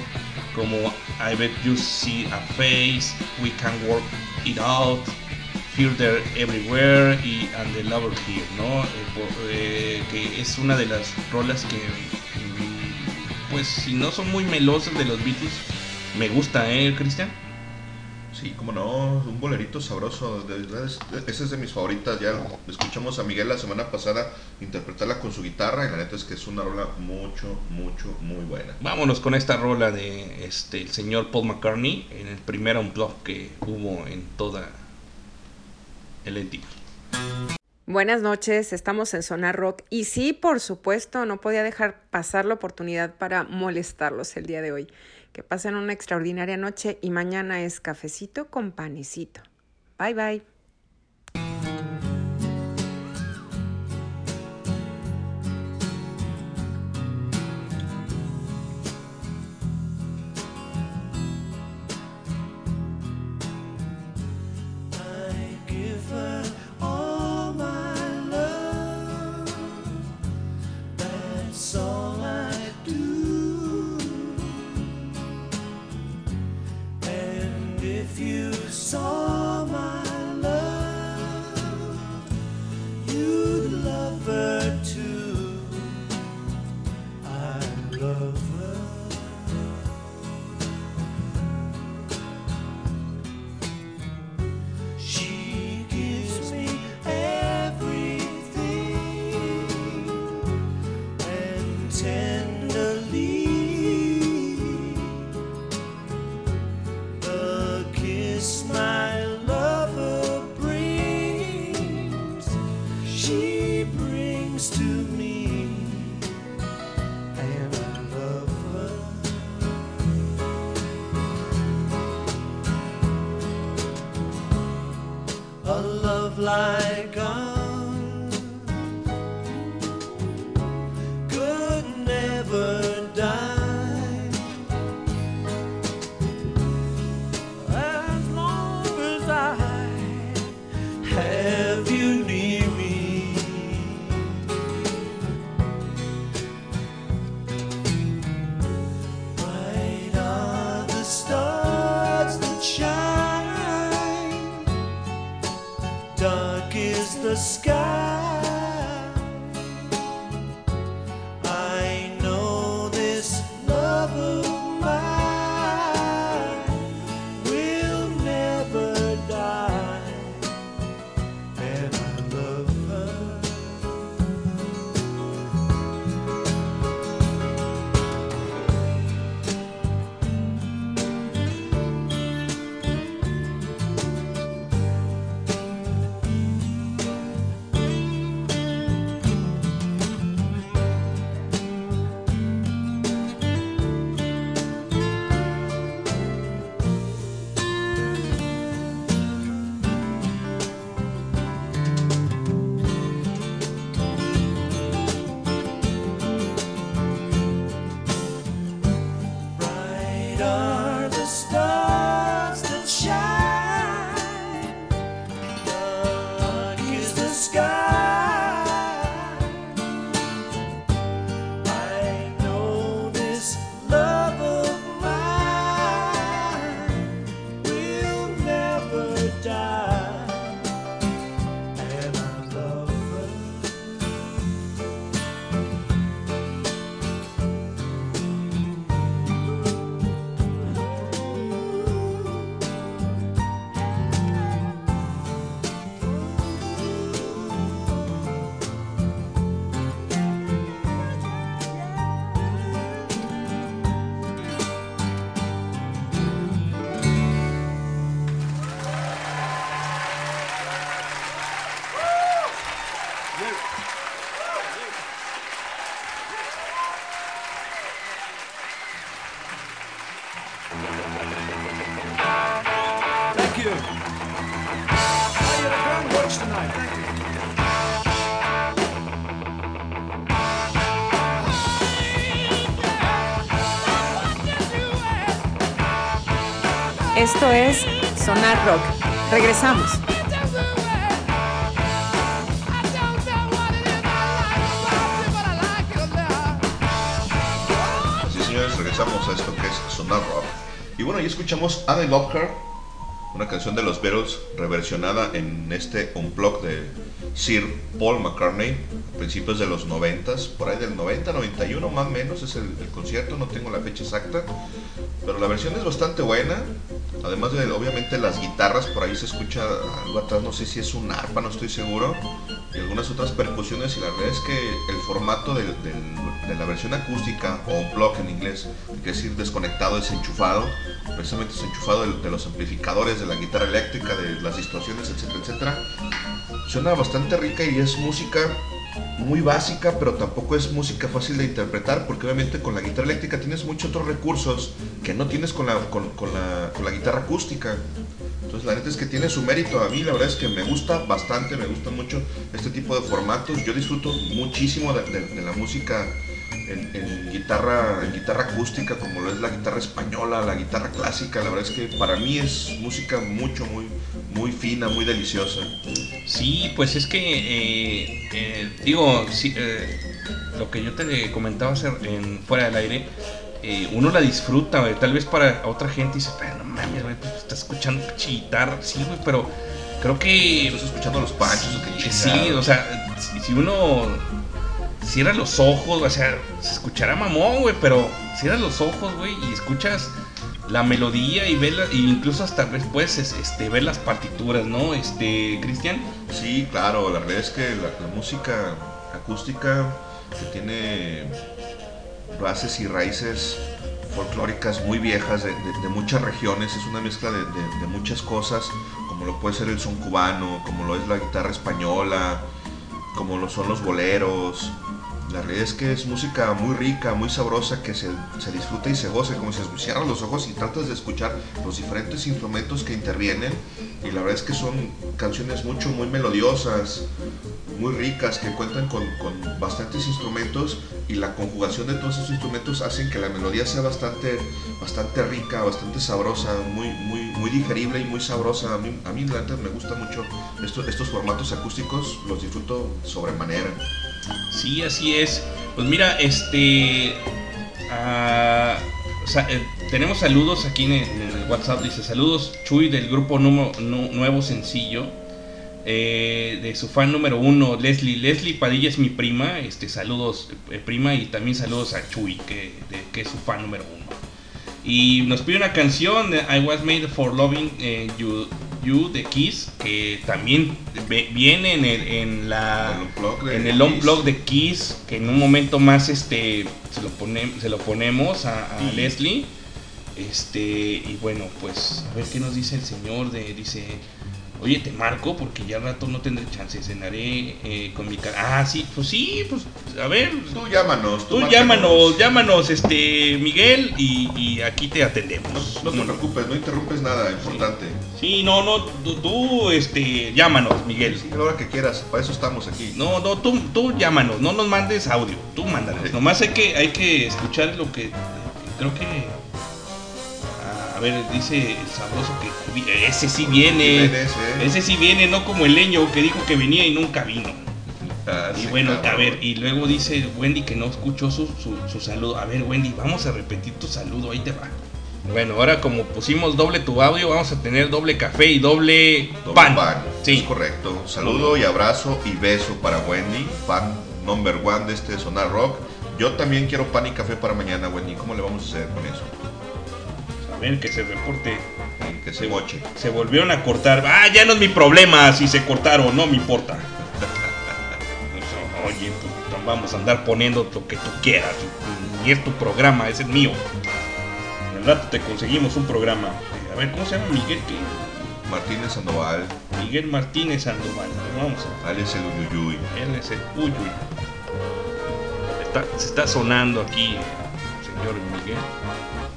como I Bet You See a Face, We Can Work It Out, Fear There Everywhere y And the Lover Here, ¿no? Eh, eh, que es una de las rolas que, mm, pues, si no son muy melosas de los Beatles, me gusta, ¿eh, Cristian? Sí, como no, un bolerito sabroso. De esa es de mis favoritas. Ya escuchamos a Miguel la semana pasada interpretarla con su guitarra y la neta es que es una rola mucho, mucho, muy buena. Vámonos con esta rola de este el señor Paul McCartney en el primer unplug que hubo en toda el entidad. Buenas noches, estamos en Zona Rock y sí, por supuesto, no podía dejar pasar la oportunidad para molestarlos el día de hoy. Que pasen una extraordinaria noche y mañana es cafecito con panecito. Bye bye. Esto es Sonar Rock. Regresamos. Sí, señores, regresamos a esto que es Sonar Rock. Y bueno, ahí escuchamos Annie Locker, una canción de los Beatles reversionada en este unplug de Sir Paul McCartney, a principios de los 90, por ahí del 90, 91 más o menos es el concierto, no tengo la fecha exacta, pero la versión es bastante buena, además de obviamente las guitarras, por ahí se escucha algo atrás, no sé si es un arpa, no estoy seguro, y algunas otras percusiones, y la verdad es que el formato de la versión acústica o unplug en inglés, que es decir desconectado, desenchufado, precisamente desenchufado de, de los amplificadores, de la guitarra eléctrica, de las distorsiones, etcétera, etcétera, suena bastante rica y es música muy básica, pero tampoco es música fácil de interpretar, porque obviamente con la guitarra eléctrica tienes muchos otros recursos que no tienes con la, con, la, con la guitarra acústica. Entonces la neta es que tiene su mérito. A mí la verdad es que me gusta bastante, me gusta mucho este tipo de formatos. Yo disfruto muchísimo de, la música en, en guitarra, en guitarra acústica, como lo es la guitarra española, la guitarra clásica. La verdad es que para mí es música mucho, muy, muy fina, muy deliciosa. Sí, pues es que, eh, eh, digo, sí, eh, lo que yo te comentaba hacer en, fuera del aire, eh, uno la disfruta, güey. Tal vez para otra gente dice, pero no mames, güey, pues estás escuchando guitarra. Sí, güey, pero creo que... Estás escuchando a los panchos o Sí, o sea, si, si uno cierra los ojos, o sea, se escuchará mamón, güey, pero cierras los ojos, güey, y escuchas la melodía y ves la- e incluso hasta después este, ver las partituras, ¿no? Este, Cristian. Sí, claro, la verdad es que la, la música acústica que tiene bases y raíces folclóricas muy viejas de, muchas regiones, es una mezcla de, muchas cosas, como lo puede ser el son cubano, como lo es la guitarra española, como lo son los boleros. La realidad es que es música muy rica, muy sabrosa, que se, se disfruta y se goza, como si cierras los ojos y tratas de escuchar los diferentes instrumentos que intervienen. Y la verdad es que son canciones mucho, muy melodiosas, muy ricas, que cuentan con, con bastantes instrumentos y la conjugación de todos esos instrumentos hacen que la melodía sea bastante, bastante rica, bastante sabrosa, muy, muy, muy digerible y muy sabrosa. A mí, a mí la me gusta mucho estos, estos formatos acústicos, los disfruto sobremanera. Sí, así es. Pues mira, este. ah, eh, tenemos saludos aquí en el, WhatsApp. Dice: Saludos, Chuy, del grupo Nuevo Sencillo. Eh, de su fan número uno, Leslie. Leslie Padilla es mi prima. Este, saludos, eh, prima. Y también saludos a Chuy, que, de- que es su fan número uno. Y nos pide una canción I Was Made for Loving eh, you, you de Kiss, que también ve- viene en, el, en la en el Kiss. on-blog de Kiss, que en un momento más este se lo, pone- se lo ponemos a, a Sí. Leslie. Este, y bueno, pues a ver qué nos dice el señor. De, dice, oye, te marco porque ya al rato no tendré chance, cenaré eh, con mi cara. Ah, sí, pues sí, pues a ver, Tú llámanos. tú márcanos. llámanos, llámanos, este, Miguel, y, y aquí te atendemos. No te preocupes, no interrumpes nada importante. Sí, no, no, tú, tú, este, llámanos, Miguel. Sí, a la hora que quieras, para eso estamos aquí. No, no, tú, tú llámanos, no nos mandes audio, tú mándanos. Sí. Nomás hay que, hay que escuchar lo que creo que. A ver, dice el sabroso que ese sí viene. Ven ese. Ese sí viene, no como el leño que dijo que venía y nunca vino. Ah, Y sí, bueno, a ver, y luego dice Wendy que no escuchó su, su, su saludo. A ver, Wendy, vamos a repetir tu saludo, ahí te va. Bueno, ahora como pusimos doble tu audio, vamos a tener doble café y doble, Doble pan. pan. Sí. Es correcto. Saludo y abrazo y beso para Wendy, fan number one de este Sonar Rock. Yo también quiero pan y café para mañana, Wendy. ¿Cómo le vamos a hacer con eso? Ver, que se reporte. Que se moche. Se volvieron a cortar. Ah, ya no es mi problema si se cortaron, no me importa. Oye, pues, vamos a andar poniendo lo que tú quieras. Ni es tu programa, es el mío. Al rato te conseguimos un programa. A ver, ¿cómo se llama Miguel? ¿Qué? Martínez Sandoval, Miguel Martínez Sandoval. Vamos a Alex el Uyuyuy. Él es el uy, uy. Está- se está sonando aquí, señor Miguel.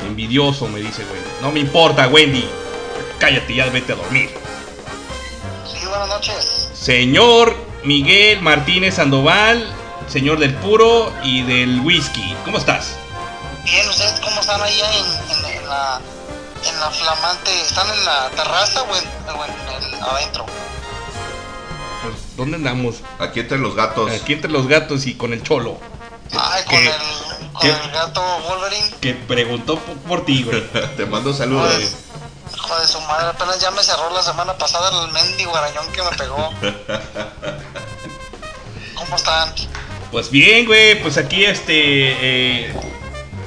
Envidioso, me dice Wendy. No me importa, Wendy. Cállate, ya vete a dormir. Sí, buenas noches. Señor Miguel Martínez Sandoval, señor del puro y del whisky. ¿Cómo estás? Bien, ¿ustedes cómo están ahí en, en- en la, en la flamante? ¿Están en la terraza o en, o en el, adentro. Pues, ¿dónde andamos? Aquí entre los gatos. Aquí entre los gatos y con el cholo. Ay, con, el, con el gato Wolverine. Que preguntó po- por ti, güey. Te mando saludos. Pues, hijo de su madre, apenas ya me cerró la semana pasada el mendigo arañón que me pegó. ¿Cómo están? Pues bien, güey, pues aquí este eh,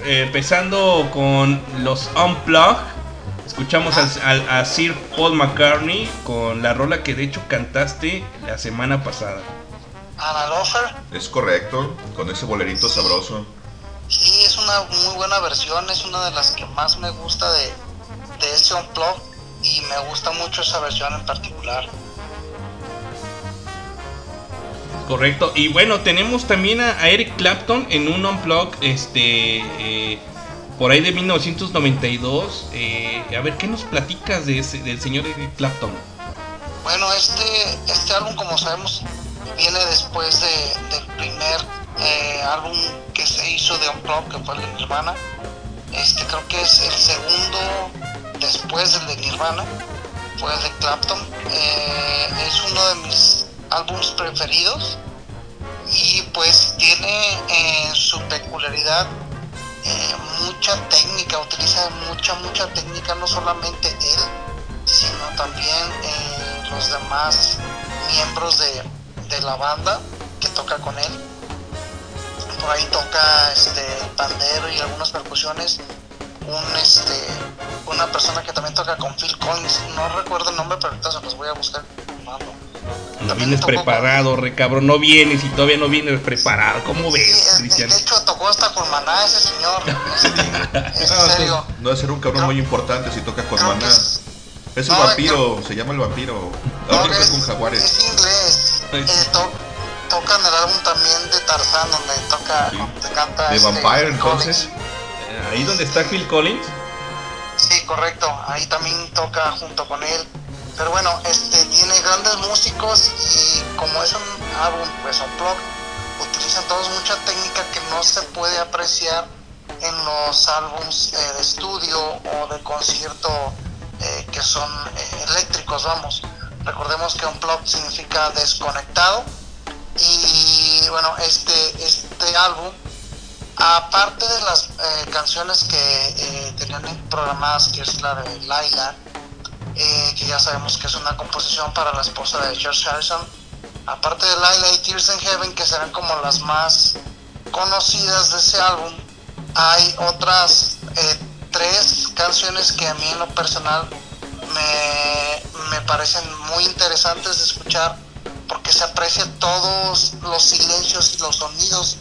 eh, empezando con los Unplug. Escuchamos al- al- a Sir Paul McCartney con la rola que de hecho cantaste la semana pasada. Ana Lofer. Es correcto, con ese bolerito sabroso. Sí, es una muy buena versión, es una de las que más me gusta de, de ese Unplug y me gusta mucho esa versión en particular. Correcto. Y bueno, tenemos también a, a Eric Clapton en un Unplug este eh, por ahí de 1992. Eh, a ver, ¿qué nos platicas de ese, del señor Eric Clapton? Bueno, este, este álbum, como sabemos, viene después de, del primer eh, álbum que se hizo de Unplugged, que fue el de Nirvana. Este creo que es el segundo después del de Nirvana, fue el de Clapton. Eh, es uno de mis álbumes preferidos y pues tiene eh, su peculiaridad eh, mucha técnica, utiliza mucha, mucha técnica, no solamente él, sino también los demás miembros de, de la banda que toca con él. Por ahí toca este el pandero y algunas percusiones. Un este una persona que también toca con Phil Collins, no recuerdo el nombre, pero ahorita se los voy a buscar. Mando. No También vienes con- preparado, re cabrón. No vienes y todavía no vienes preparado. ¿Cómo Sí, ves, de- Cristian? de hecho tocó hasta con Maná ese señor. Es Ah, en serio. no debe ser un cabrón muy importante si toca con maná. es- Es el No, vampiro, se llama el vampiro. no, Ahora toca es, con jaguares. es inglés. Sí. Eh, to- tocan el álbum también de Tarzán donde toca, Sí. donde canta De este, Vampire, entonces. Eh, Ahí donde está Phil Collins. Sí, correcto. Ahí también toca junto con él. Pero bueno, este tiene grandes músicos y como es un álbum, pues unplugged, utilizan todos mucha técnica que no se puede apreciar en los álbums eh, de estudio o de concierto eh, que son eh, eléctricos, vamos. Recordemos que unplugged significa desconectado. Y bueno, este, este álbum aparte de las eh, canciones que eh, tenían programadas, que es la de Laila, eh, que ya sabemos que es una composición para la esposa de George Harrison, aparte de Laila y Tears in Heaven, que serán como las más conocidas de ese álbum, hay otras tres canciones que a mí en lo personal me, parecen muy interesantes de escuchar porque se aprecian todos los silencios y los sonidos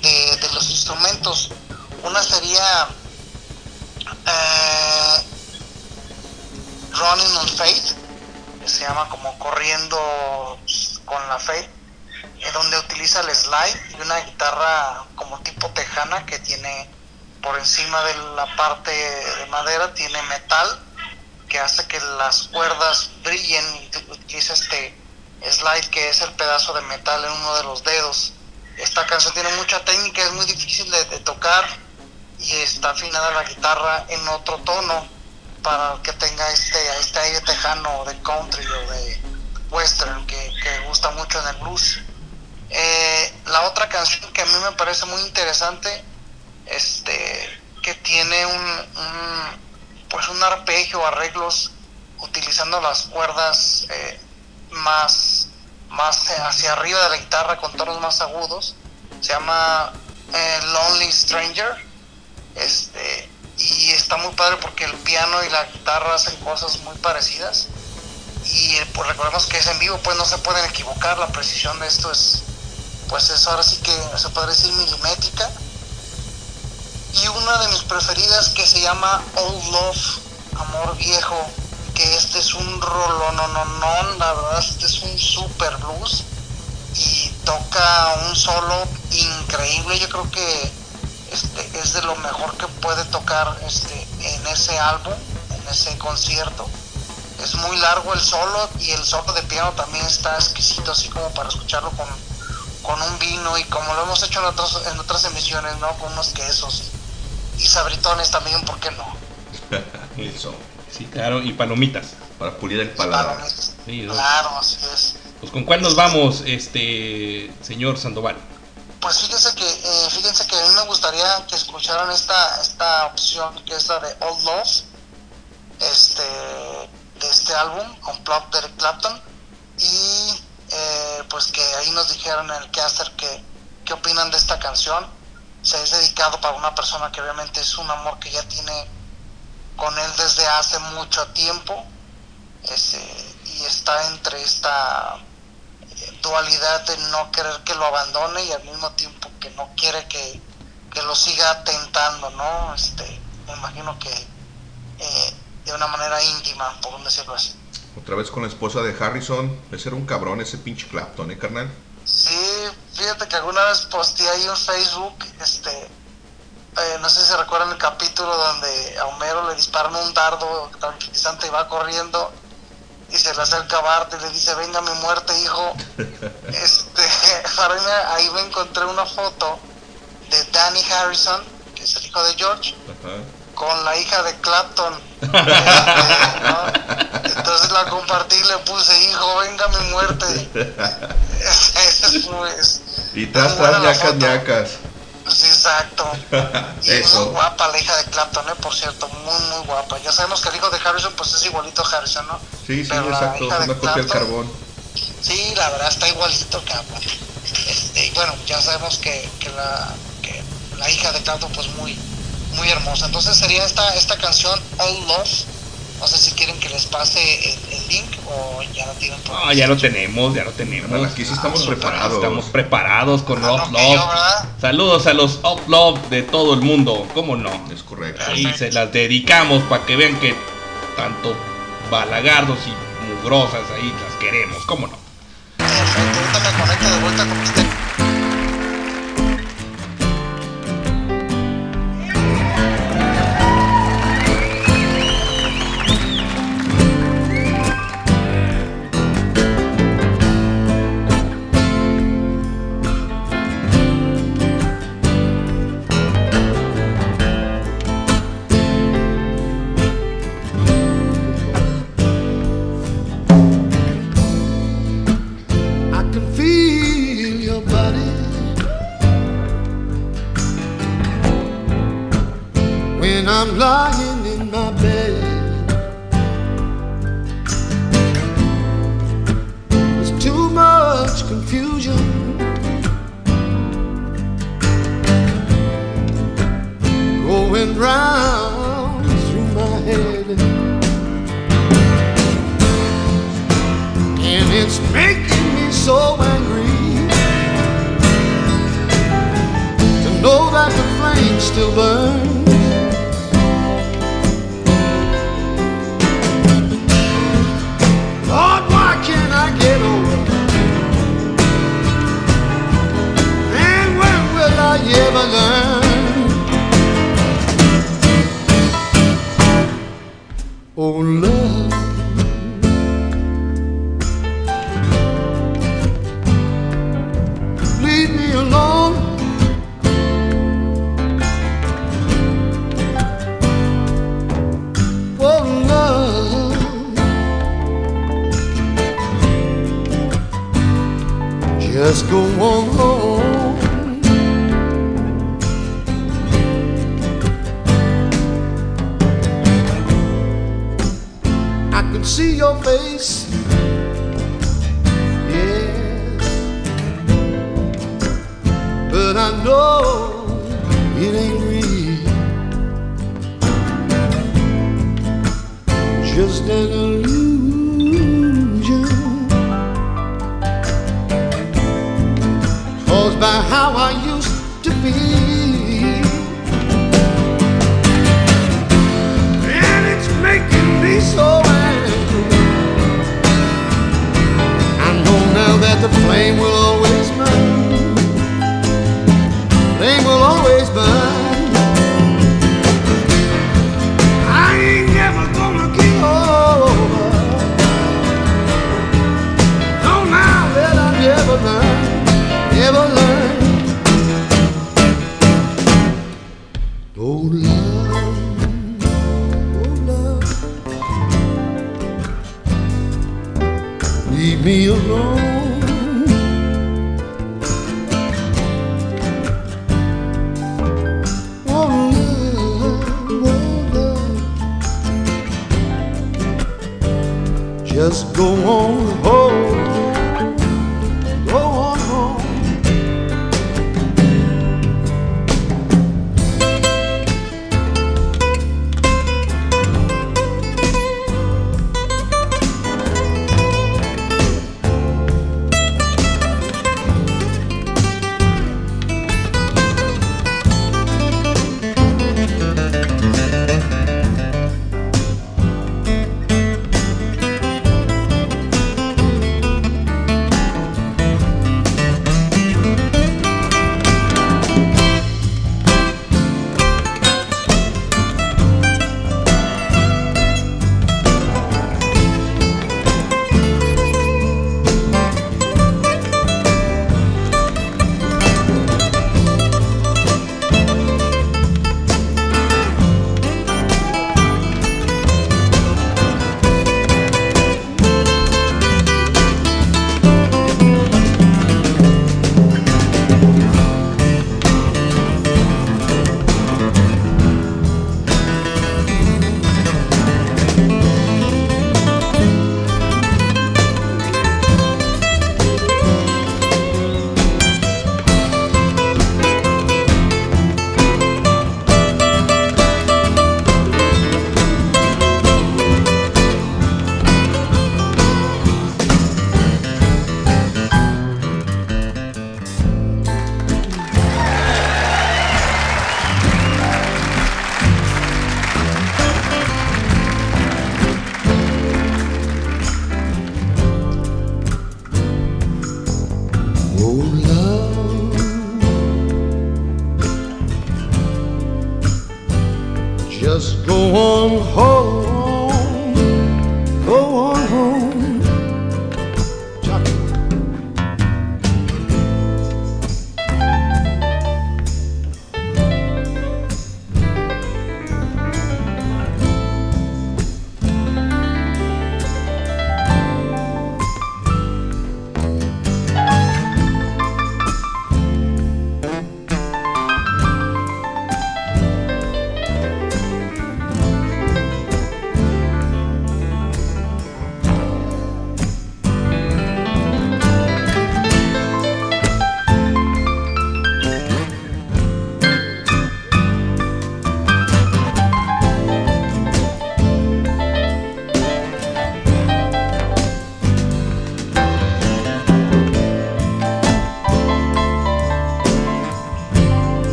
de, los instrumentos. Una sería eh, Running on Faith, que se llama como Corriendo con la Fe, en donde utiliza el slide y una guitarra como tipo tejana que tiene por encima de la parte de madera, tiene metal que hace que las cuerdas brillen y utiliza este slide que es el pedazo de metal en uno de los dedos. Esta canción tiene mucha técnica, es muy difícil de, tocar y está afinada la guitarra en otro tono para que tenga este, este aire tejano de country o de western que, que gusta mucho en el blues. Eh, la otra canción que a mí me parece muy interesante, este, que tiene un pues un arpegio, arreglos utilizando las cuerdas eh, más, más hacia arriba de la guitarra con tonos más agudos, se llama eh, Lonely Stranger, este, y está muy padre porque el piano y la guitarra hacen cosas muy parecidas. Y eh, pues recordemos que es en vivo pues no se pueden equivocar. La precisión de esto es pues es ahora sí que se podría decir milimétrica y una de mis preferidas que se llama Old Love Amor Viejo que este es un rolón no, no, no, la verdad este es un super blues y toca un solo increíble yo creo que este es de lo mejor que puede tocar este en ese álbum en ese concierto. Es muy largo el solo y el solo de piano también está exquisito así como para escucharlo con, con un vino y como lo hemos hecho en otras en otras emisiones no con unos quesos y sabritones también por qué no Eso. Sí, claro, y palomitas. Para pulir el paladar. Palomitas. Sí, ¿no? Claro, así es. Pues con cuál nos vamos, este señor Sandoval. Pues fíjense que, eh, fíjense que a mí me gustaría que escucharan esta, esta opción que es la de Old Love, este, de este álbum, Unplugged de Eric Clapton, y eh, pues que ahí nos dijeron en el caster que, qué opinan de esta canción. O sea, es dedicado para una persona que obviamente es un amor que ya tiene con él desde hace mucho tiempo, este, y está entre esta dualidad de no querer que lo abandone y al mismo tiempo que no quiere que, que lo siga tentando, ¿no? Este, me imagino que eh, de una manera íntima, por decirlo así. Otra vez con la esposa de Harrison. Ese era un cabrón, ese pinche Clapton, ¿eh, carnal? Sí, fíjate que alguna vez posteé ahí en Facebook, este, eh, no sé si recuerdan el capítulo donde a Homero le disparan un dardo tranquilizante y va corriendo y se le acerca a Bart y le dice, venga mi muerte, hijo. este, ahí me encontré una foto de Danny Harrison, que es el hijo de George, con la hija de Clapton. Este, ¿no? Entonces la compartí y le puse, hijo, venga mi muerte. pues, Y tras, tras, ñacas, ñacas. sí, exacto. Y Eso. muy guapa la hija de Clapton, ¿eh? por cierto, muy, muy guapa. Ya sabemos que el hijo de Harrison pues es igualito a Harrison, ¿no? Sí, sí, Pero exacto. hija de Una copia del Clapton, carbón. Sí, la verdad está igualito, cabrón. Este, y bueno, ya sabemos que, que la, que la hija de Clapton pues muy, muy hermosa. Entonces sería esta, esta canción All Love. No sé si quieren que les pase el, el link o ya la tienen por Ah, ya lo tenemos, ya lo tenemos. Aquí sí estamos súper. preparados. Estamos preparados con Ah. Saludos a los Up Love de todo el mundo, ¿cómo no? Es correcto. Ahí se las dedicamos para que vean que tanto balagardos y mugrosas ahí las queremos, ¿cómo no? Perfecto, ahorita me conecto de vuelta con usted.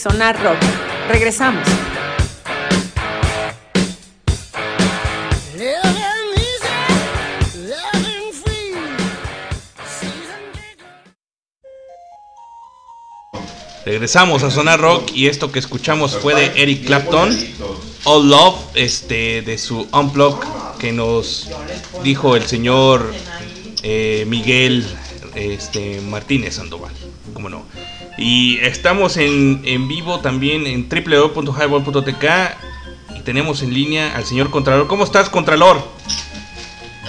Sonar Rock. Regresamos. Regresamos a Sonar Rock y esto que escuchamos fue de Eric Clapton, All Love, este, de su Unplug que nos dijo el señor eh, Miguel este, Martínez Sandoval, cómo no. Y estamos en, en vivo también en www.highball.tk y tenemos en línea al señor Contralor. ¿Cómo estás, Contralor?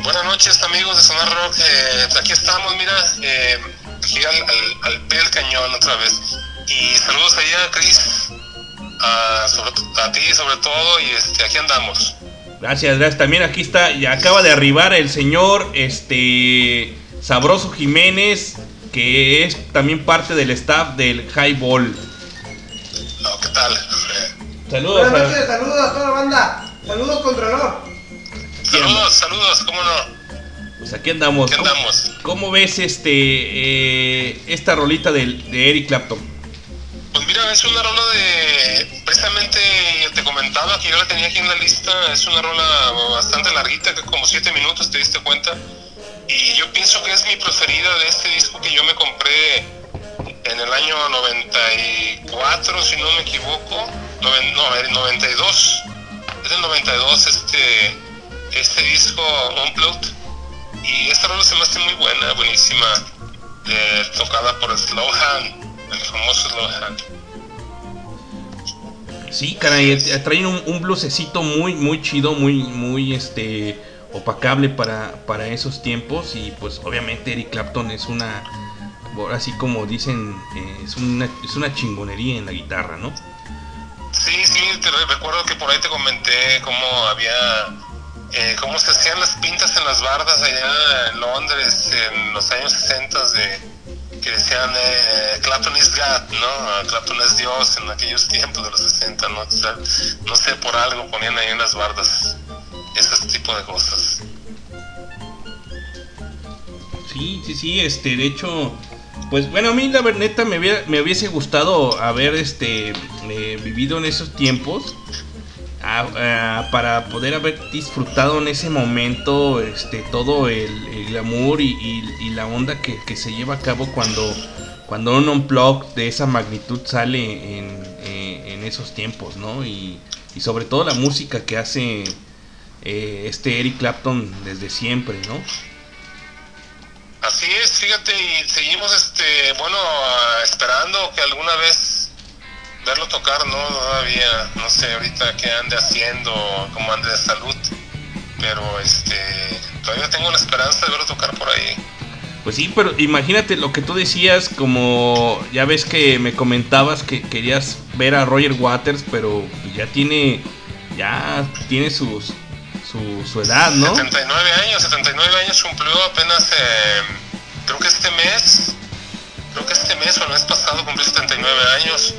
Buenas noches, amigos de Sonar Rock. Eh, aquí estamos, mira, eh, aquí al, al, al pie del cañón otra vez. Y saludos allá a Chris, a, a ti sobre todo, y este, aquí andamos. Gracias, gracias. También aquí está, y acaba de arribar el señor este Sabroso Jiménez, que es también parte del staff del Highball. No, ¿qué tal? Saludos. Buenas a- noches, saludos a toda la banda. Saludos, Contralor. Saludos, saludos, ¿cómo no? Pues aquí andamos. Aquí ¿Cómo, andamos. cómo ves este eh, esta rolita del- de, Eric Clapton? Pues mira, es una rola de. Precisamente te comentaba que yo la tenía aquí en la lista. Es una rola bastante larguita, que como 7 minutos, te diste cuenta. Y yo pienso que es mi preferida de este disco que yo me compré en el año 94, si no me equivoco. Noven- no, el 92. Es del 92 este, este disco Unplugged. Y esta rola se me hace muy buena, buenísima. eh, tocada por Slowhand, el famoso Slowhand. Sí, caray, eh, traen un, un blusecito muy, muy chido, muy, muy este opacable para, para esos tiempos. Y pues obviamente Eric Clapton es una, así como dicen, eh, es una, es una chingonería en la guitarra, ¿no? Sí, sí, te re- recuerdo que por ahí te comenté cómo había, eh, cómo se hacían las pintas en las bardas allá en Londres en los años 60 de que decían eh, Clapton is God, ¿no? Clapton es Dios en aquellos tiempos de los 60, ¿no? O sea, no sé, por algo ponían ahí en las bardas ese tipo de cosas. Sí, sí, sí, este, de hecho, pues bueno, a mí la verdad me, me hubiese gustado haber este eh, vivido en esos tiempos para poder haber disfrutado en ese momento este todo el, glamour y, la onda que, se lleva a cabo cuando cuando un unplug de esa magnitud sale en, eh, esos tiempos, ¿no? Y, y sobre todo la música que hace eh, este Eric Clapton desde siempre, ¿no? Así es, fíjate, y seguimos, este, bueno, esperando que alguna vez verlo tocar, ¿no? Todavía, no sé ahorita qué ande haciendo, cómo ande de salud, pero este, todavía tengo la esperanza de verlo tocar por ahí. Pues sí, pero imagínate lo que tú decías, como ya ves que me comentabas que querías ver a Roger Waters, pero ya tiene, ya tiene sus, su, edad, ¿no? 79 años, 79 años cumplió apenas, eh, creo que este mes, creo que este mes o el mes pasado cumplió 79 años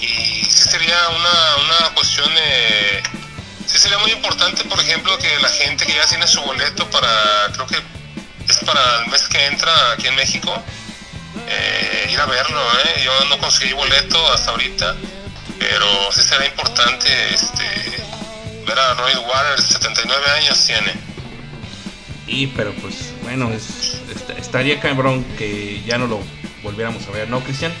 y sí sería una, una cuestión, eh, sí sería muy importante, por ejemplo, que la gente que ya tiene su boleto para, creo que es para el mes que entra aquí en México, eh, ir a verlo, ¿eh? yo no conseguí boleto hasta ahorita, pero sí será importante este, ver a Roy Waters, 79 años tiene. Y pero pues bueno, es, est- estaría cabrón que ya no lo volviéramos a ver, ¿no, Cristian?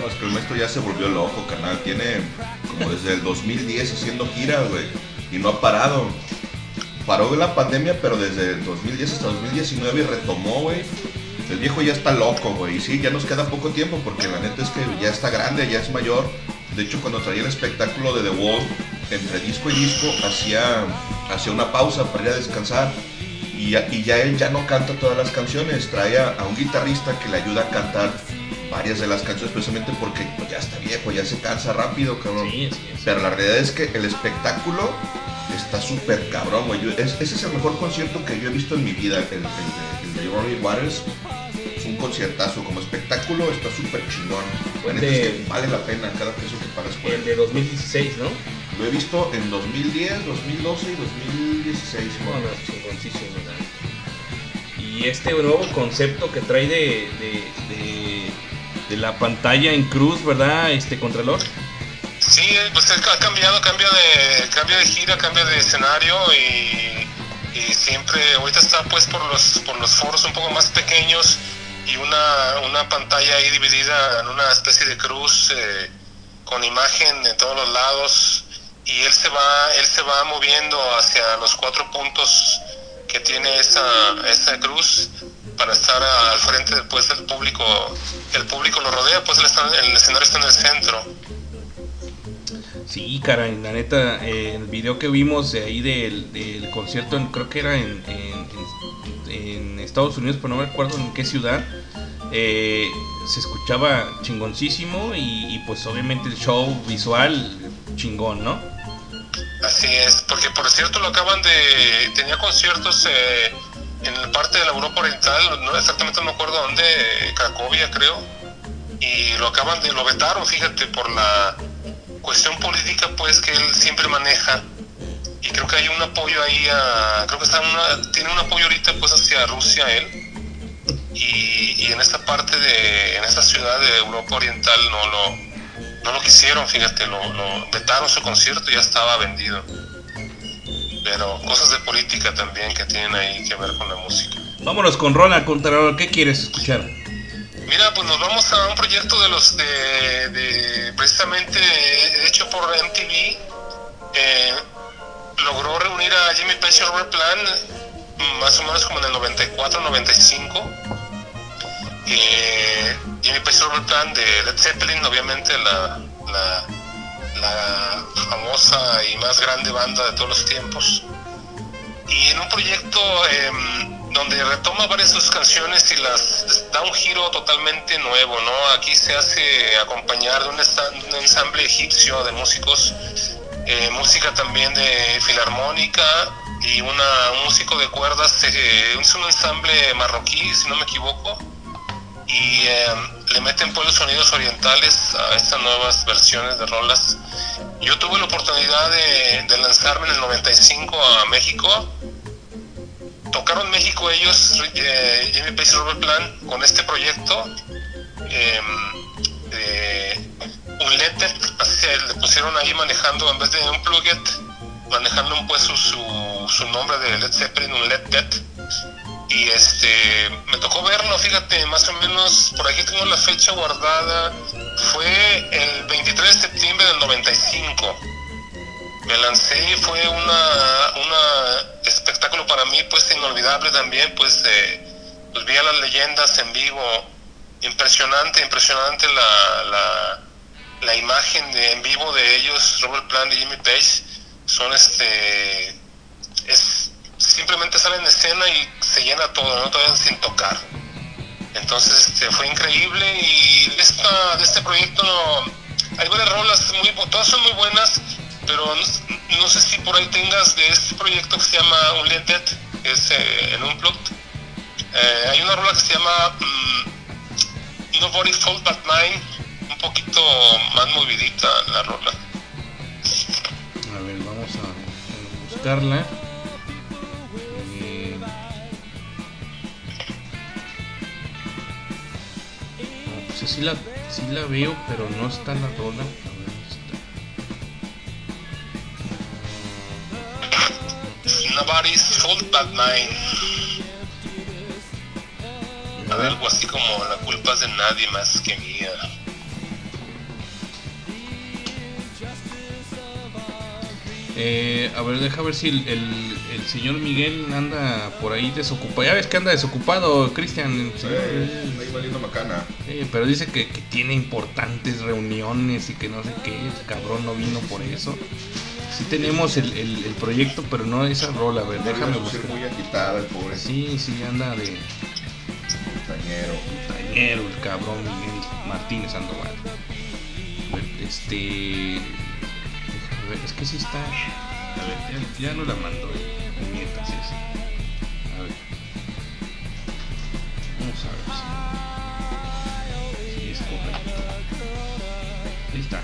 No, es que el maestro ya se volvió loco, canal. Tiene como desde el 2010 haciendo gira, güey. Y no ha parado. Paró de la pandemia, pero desde el 2010 hasta 2019 retomó, güey. El viejo ya está loco, güey. Y sí, ya nos queda poco tiempo porque la neta es que ya está grande, ya es mayor. De hecho, cuando traía el espectáculo de The Wall, entre disco y disco, hacía, hacía una pausa para ir a descansar. Y ya, y ya él ya no canta todas las canciones. Trae a, a un guitarrista que le ayuda a cantar varias de las canciones, precisamente porque pues, ya está viejo, ya se cansa rápido, cabrón. Sí. Pero la realidad es que el espectáculo está súper cabrón, güey. Es- ese es el mejor concierto que yo he visto en mi vida, el, el de, el de Rory Waters. Es un conciertazo, como espectáculo está súper chingón. De- es que vale la pena cada peso que pagas por él. de 2016, ¿no? Lo he visto en 2010, 2012 y 2016. ¿no? Bueno, chingoncísimo, ¿verdad? Y este nuevo concepto que trae de, de, de, de la pantalla en cruz, ¿verdad? Este Contralor. Sí, pues ha cambiado, cambia de, cambia de gira, cambia de escenario y, y siempre, ahorita está pues por los, por los foros un poco más pequeños y una, una pantalla ahí dividida en una especie de cruz eh, con imagen en todos los lados y él se va él se va moviendo hacia los cuatro puntos que tiene esa, esa cruz para estar al frente después del público el público lo rodea pues él está, el escenario está en el centro. Sí, caray, la neta, eh, el video que vimos de ahí del, del concierto, en- creo que era en- en- en Estados Unidos, pero no me acuerdo en qué ciudad, eh, se escuchaba chingoncísimo y, y, pues obviamente el show visual chingón, ¿no? Así es, porque por cierto lo acaban de... tenía conciertos eh, en parte de la Europa Oriental, no exactamente no me acuerdo dónde, Cracovia creo, y lo acaban de... lo vetaron, fíjate, por la cuestión política pues que él siempre maneja. Y creo que hay un apoyo ahí a... creo que está una, tiene un apoyo ahorita pues hacia Rusia él. Y, y en esta parte de... en esta ciudad de Europa Oriental no lo no lo quisieron, fíjate, lo, lo vetaron su concierto y ya estaba vendido. Pero cosas de política también que tienen ahí que ver con la música. Vámonos con Rola Contralor, ¿qué quieres escuchar? Mira, pues nos vamos a un proyecto de los de, de precisamente hecho por MTV. eh, logró reunir a Jimmy Page y Robert Plant más o menos como en el 94-95. Eh, Jimmy Page Plant de Led Zeppelin, obviamente la, la, famosa y más grande banda de todos los tiempos. Y en un proyecto em, donde retoma varias de sus canciones y las da un giro totalmente nuevo, ¿no? Aquí se hace acompañar de un ensamble egipcio de músicos, eh, música también de filarmónica y una, un músico de cuerdas, eh, es un ensamble marroquí, si no me equivoco, y em, le meten pues los sonidos orientales a estas nuevas versiones de rolas. Yo tuve la oportunidad de, lanzarme en el 95 a México. Tocaron México ellos, eh, Jimmy Page y Robert Plant, con este proyecto. em, de un letter, le pusieron ahí manejando, en vez de un plugget, manejando un pues su, su, su nombre de Led Zeppelin, un Led y este me tocó verlo fíjate más o menos por aquí tengo la fecha guardada fue el 23 de septiembre del 95 me lancé y fue una una espectáculo para mí pues inolvidable también pues eh, pues vi a las leyendas en vivo. Impresionante impresionante la, la, la imagen de en vivo de ellos Robert Plant y Jimmy Page. Son este es simplemente salen de escena y se llena todo, ¿no? Todavía sin tocar. Entonces este, fue increíble y de, esta, este proyecto hay varias rolas, muy, todas son muy buenas, pero no, sé si por ahí tengas de este proyecto que se llama Unlimited, que es eh, en Unplugged. Eh, hay una rola que se llama mm, Nobody Fault But Mine, un poquito más movidita la rola. A ver, vamos a buscarla. Pues sí la, sí la veo, pero no está la rola. Nobody's Fault But Mine. Algo así como la culpa es de nadie más que mía. Eh, a ver, deja ver si el, el- el señor Miguel anda por ahí desocupado. Ya ves que anda desocupado, Cristian. señor- Eh, ahí valiendo macana. Eh, pero dice que, que tiene importantes reuniones y que no sé qué. El cabrón no vino por eso. Sí tenemos el, proyecto, pero no esa rola. A ver, déjame buscar. muy agitada el pobre Sí, sí, anda de tañero. tañero el cabrón Miguel Martínez Sandoval. Este... ver, es que sí está... A ver, ya, ya no la mandó. eh, puñetas esa. A ver. Vamos a ver si, si es correcto. Ahí está.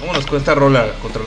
Vámonos con esta rola contra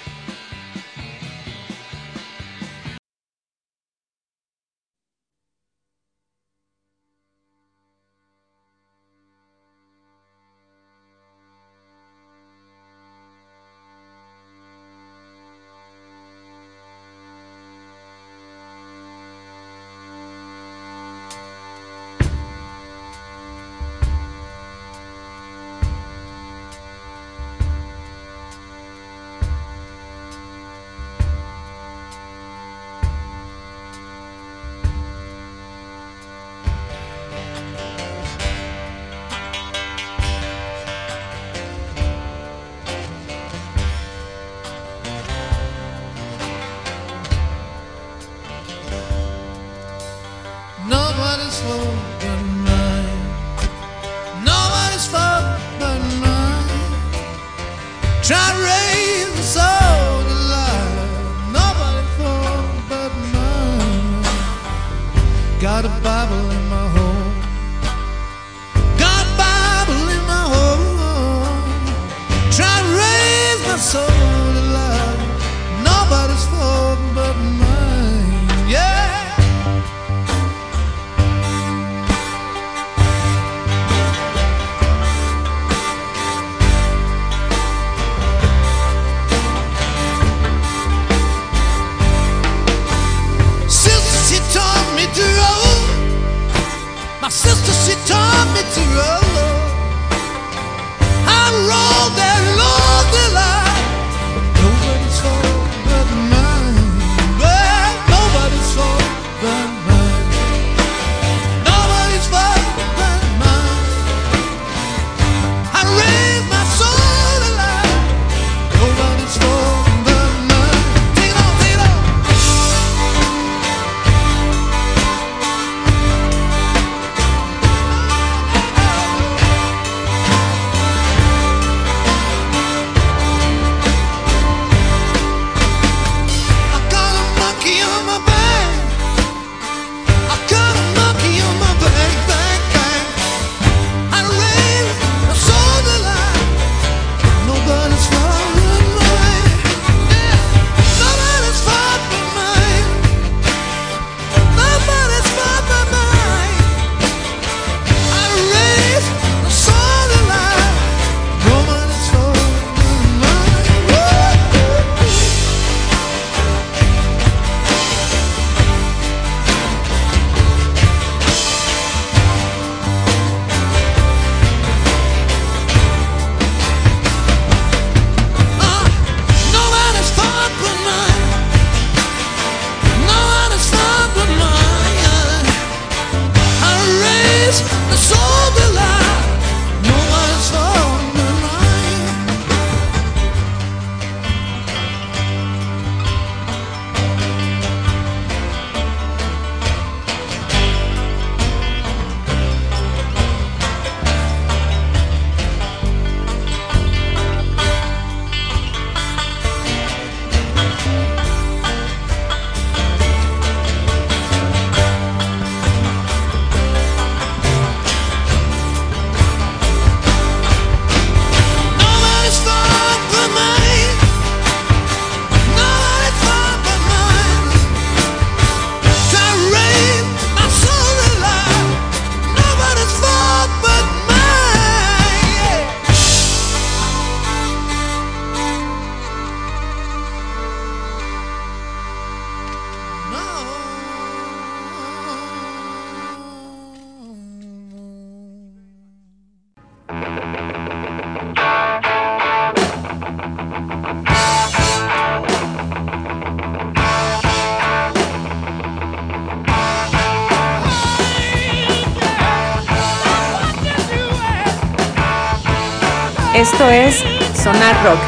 Esto es Sonar Rock.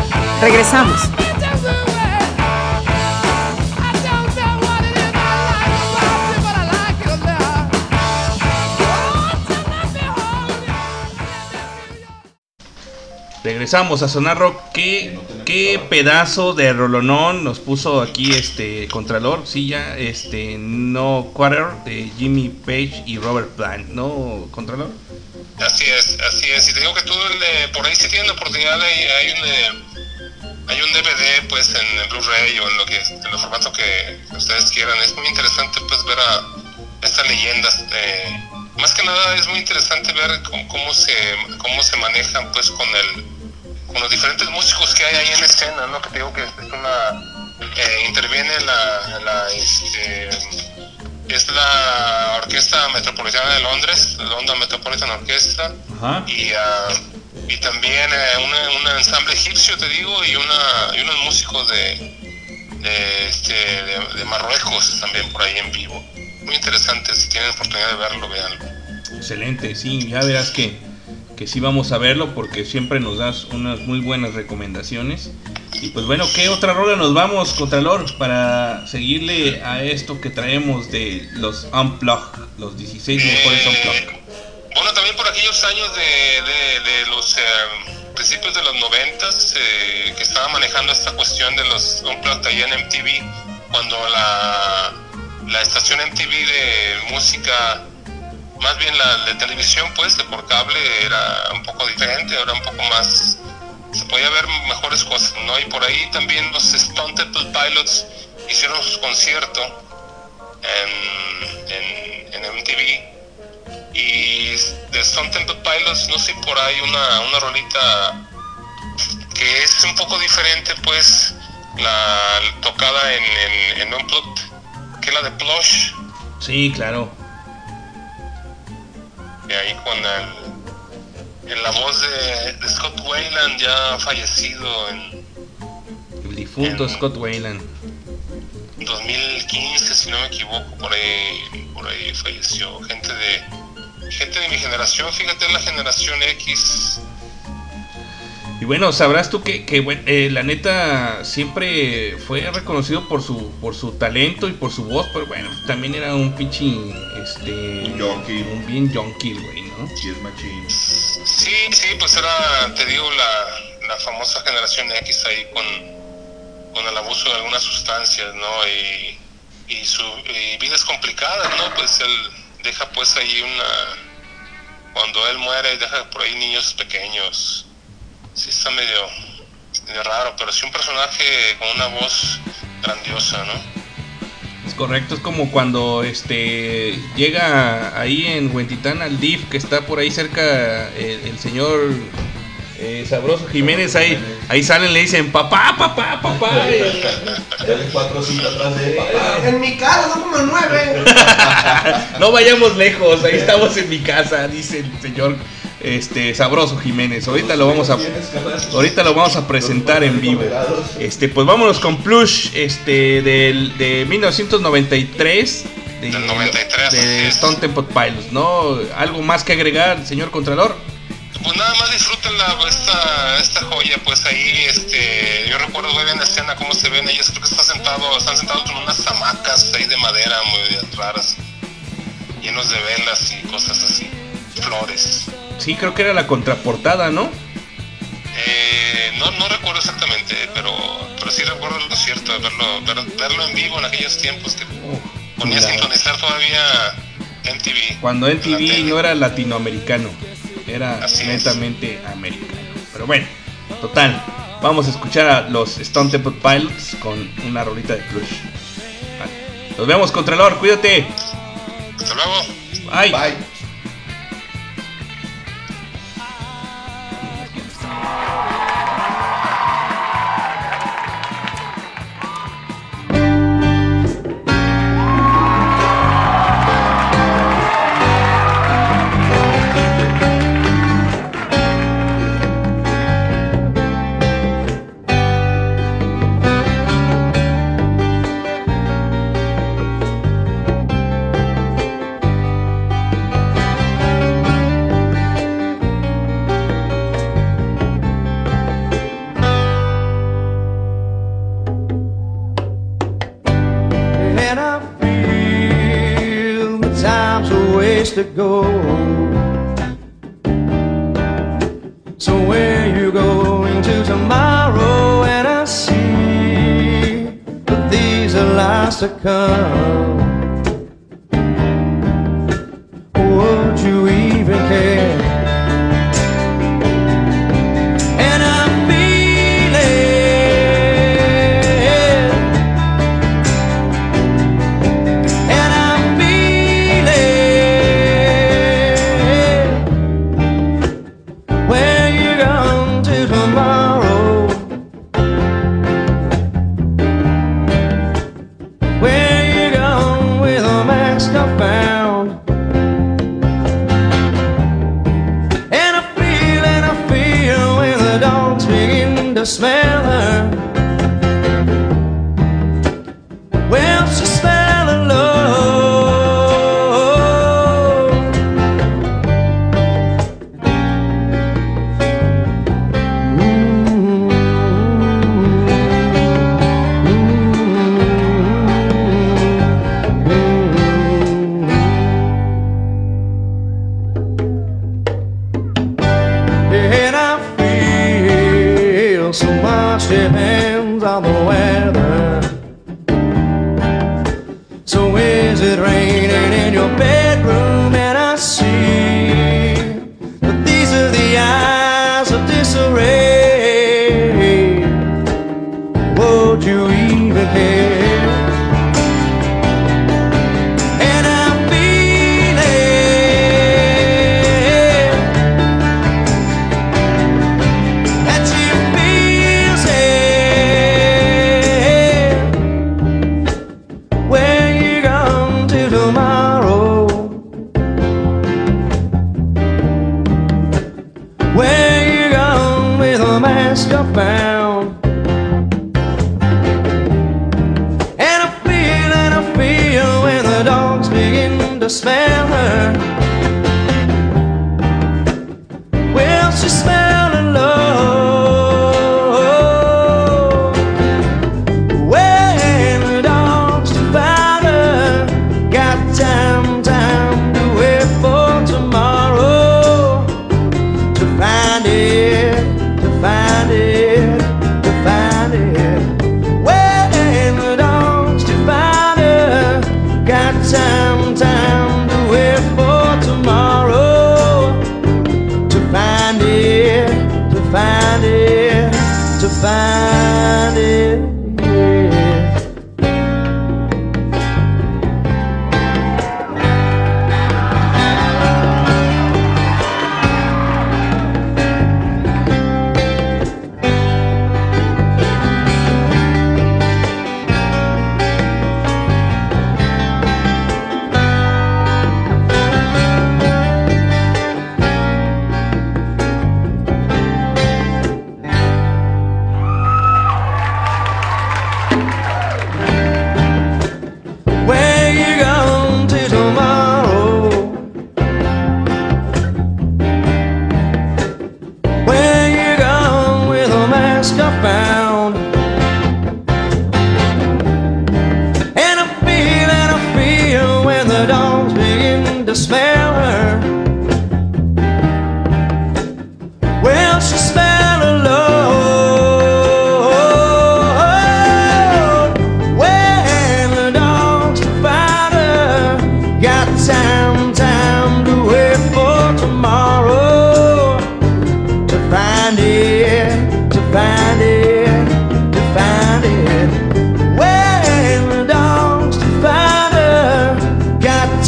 Regresamos. Regresamos a Sonar Rock. ¿Qué, qué pedazo de rolonón nos puso aquí este Contralor? Sí, ya, este No Quarter de Jimmy Page y Robert Plant, ¿no, Contralor? Y te digo que tú le- por ahí si tienen la oportunidad hay, hay un eh, hay un DVD pues en el Blu-ray o en lo que en el formato que ustedes quieran. Es muy interesante pues ver a estas leyendas. eh, más que nada es muy interesante ver cómo, se cómo se manejan pues con el con los diferentes músicos que hay ahí en escena, ¿no? Que te digo que es una eh, interviene la, la este, es la Orquesta Metropolitana de Londres, London Metropolitan Orchestra, Ajá. y, ah, y también eh, un ensamble egipcio, te digo, y, una, y unos músicos de, de, este, de, de Marruecos también por ahí en vivo. Muy interesante, si tienen oportunidad de verlo, veanlo. Excelente, sí, ya verás que, que sí vamos a verlo porque siempre nos das unas muy buenas recomendaciones. Y pues bueno, ¿qué otra rola nos vamos, Contralor, para seguirle a esto que traemos de los Unplug, los 16 mejores Unplug? Bueno, también por aquellos años de, de- los eh, principios de los noventas eh, que estaba manejando esta cuestión de los Unplugged ahí en MTV, cuando la, la estación MTV de música, más bien la de televisión, pues, de por cable, era un poco diferente, era un poco más, se podía ver mejores cosas, ¿no? Y por ahí también los Stone Temple Pilots hicieron su concierto en, en, en MTV y de Stone Temple Pilots no sé por ahí una, una rolita que es un poco diferente pues la tocada en, en, en Unplugged que es la de Plush Sí, claro. y ahí con el, en la voz de, de Scott Wayland ya fallecido en El difunto Scott Wayland. 2015 si no me equivoco por ahí por ahí falleció gente de gente de mi generación fíjate la generación X Y bueno, sabrás tú que, que, bueno, eh, la neta siempre fue reconocido por su por su talento y por su voz, pero bueno, también era un pinche este Un un bien yonky, el güey, ¿no? Y es machín. Sí, sí, pues era, te digo, la, la famosa generación X ahí con, con el abuso de algunas sustancias, ¿no? Y, y su y vidas complicadas, ¿no? Pues él deja pues ahí una... Cuando él muere, deja por ahí niños pequeños. Sí, está medio, medio raro, pero sí un personaje con una voz grandiosa, ¿no? Es correcto, es como cuando este llega ahí en Huentitán al DIF que está por ahí cerca el, el señor eh, Sabroso Jiménez ahí ahí salen le dicen papá papá papá Dale cuatro cinco atrás de papá. En mi casa son como nueve. no vayamos lejos ahí estamos en mi casa dice el señor este Sabroso Jiménez ahorita lo vamos a ahorita lo vamos a presentar en vivo este pues vámonos con Plush este del de 1993 de, Del 93, así de. Stone Temple Pilots no algo más que agregar señor Contralor Pues nada más disfruten la, esta, esta joya, pues ahí, este, yo recuerdo muy bien la escena, cómo se ven ellos, creo que están sentados, están sentados con unas hamacas ahí de madera muy raras, llenos de velas y cosas así, flores. sí creo que era la contraportada no Eh, no, no recuerdo exactamente, pero, pero sí recuerdo lo cierto, de verlo, ver- verlo en vivo en aquellos tiempos que ponía a sintonizar todavía MTV. cuando MTV no era latinoamericano era Así es. netamente americano pero bueno total vamos a escuchar a los Stone Temple Pilots con una rolita de Vale. nos vemos Contralor cuídate Hasta luego. Bye. Bye. To go. So where you going to tomorrow? And I see that these are lies to come.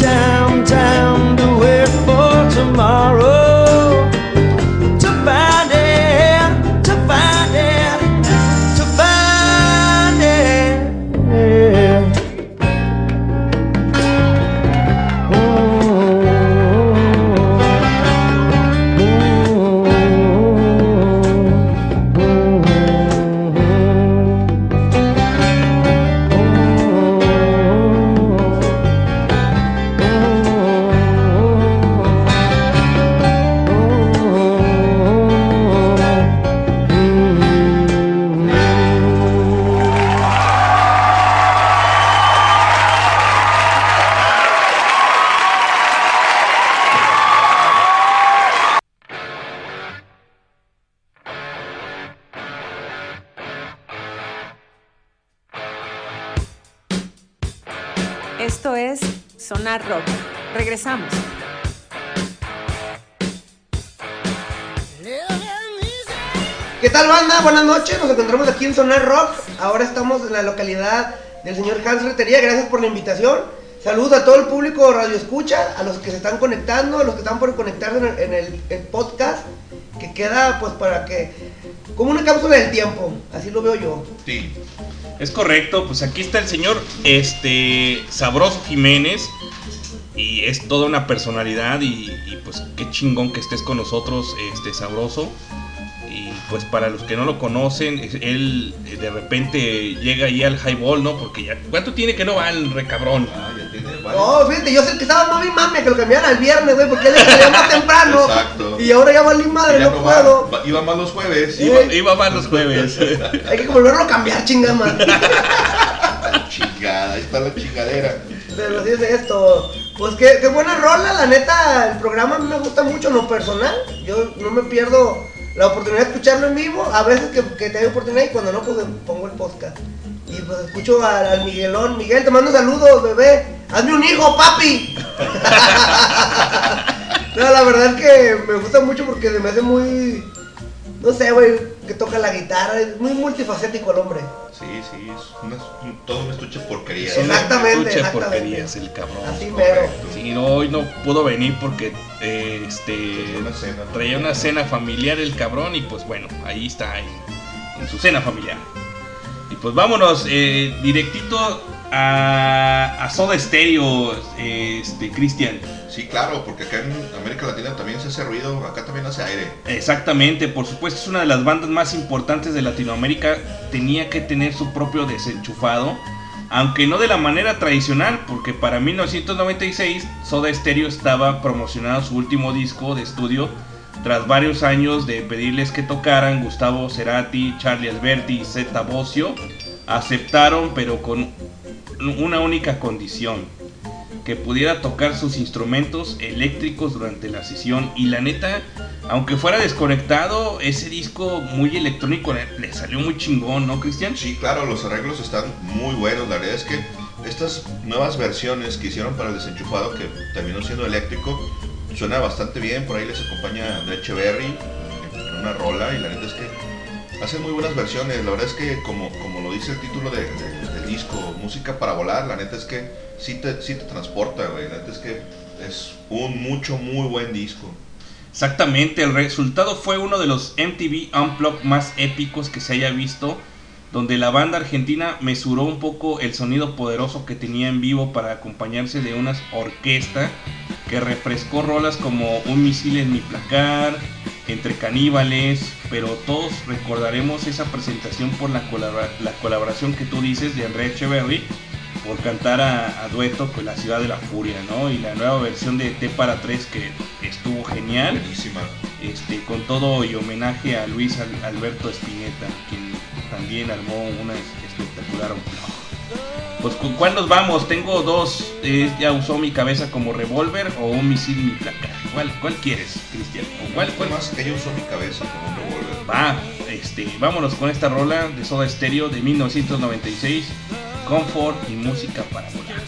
down. Del señor Hans Retería. Gracias por la invitación. Saludos a todo el público Radio Escucha, a los que se están conectando, a los que están por conectarse en el podcast, que queda pues para que, como una cápsula del tiempo, así lo veo yo. Sí. Es correcto, pues aquí está el señor este Sabroso Jiménez y es toda una personalidad y, y, pues qué chingón que estés con nosotros, este Sabroso. Pues para los que no lo conocen, él eh, de repente llega ahí al highball, ¿no? Porque ya, ¿cuánto tiene que no va el recabrón? Ah, ya tiene No, fíjate, yo sé que estaba mami mami que lo cambiaran al viernes, güey, porque él le salía más temprano. Exacto. Y ahora ya valí madre, Ya no, no puedo. va, iba más los jueves. Iba- Iba más los jueves. Hay que volverlo a cambiar, chingama. Chingada, ahí está la chingadera. Pero así es esto. Pues qué, qué buena rola, la neta, el programa a mí me gusta mucho en lo personal. Yo no me pierdo la oportunidad de escucharlo en vivo. A veces que, que tengo oportunidad y cuando no, pues pongo el podcast. Y pues escucho al, Miguelón. Miguel, te mando saludos, bebé. Hazme un hijo, papi. no, la verdad es que me gusta mucho porque se me hace muy... No sé, güey, que toca la guitarra. Es muy multifacético el hombre. Sí, sí, es una, un- todo un estuche porquería. Exactamente, Escucha exactamente. porquerías el cabrón. Así mero. Sí, no, hoy no pudo venir porque eh, este Una cena. traía una cena familiar el cabrón y pues bueno, ahí está en, en su cena familiar. Y pues vámonos eh, directito a, a Soda Stereo, este Cristian. Sí, claro, porque acá en América Latina también se hace ruido, acá también hace aire. Exactamente, por supuesto es una de las bandas más importantes de Latinoamérica. Tenía que tener su propio desenchufado aunque no de la manera tradicional, porque para 1996 Soda Stereo estaba promocionando su último disco de estudio tras varios años de pedirles que tocaran Gustavo Cerati, Charlie Alberti y Zeta Bosio, aceptaron pero con una única condición, que pudiera tocar sus instrumentos eléctricos durante la sesión y la neta, aunque fuera desconectado, ese disco muy electrónico le, salió muy chingón, ¿no, Cristian? Sí, claro, los arreglos están muy buenos. La verdad es que estas nuevas versiones que hicieron para el desenchufado, que terminó siendo eléctrico, suena bastante bien. Por ahí les acompaña de Echeverry en una rola y la neta es que hacen muy buenas versiones. La verdad es que, como, como lo dice el título de- de- del disco, música para volar, la neta es que sí te, sí te transporta, güey. La neta es que es un mucho, muy buen disco. Exactamente, el resultado fue uno de los MTV Unplugged más épicos que se haya visto, donde la banda argentina mesuró un poco el sonido poderoso que tenía en vivo para acompañarse de una orquesta que refrescó rolas como Un misil en mi placar, Entre caníbales, pero todos recordaremos esa presentación por la, colabora- la colaboración que tú dices de André Echeverry por cantar a, a dueto con La Ciudad de la Furia, ¿no? Y la nueva versión de T para 3 que estuvo genial. Buenísima. Este, con todo y homenaje a Luis Al- Alberto Spinetta, quien también armó una es- espectacular. Pues con cuál nos vamos, tengo dos, eh, ya usó mi cabeza como revólver o un misil mi placar. ¿Cuál, cuál quieres, Cristian? ¿O cuál, cuál más que usó mi cabeza como un revólver. Va, este, vámonos con esta rola de Soda Stereo de 1996, Comfort y música para volar.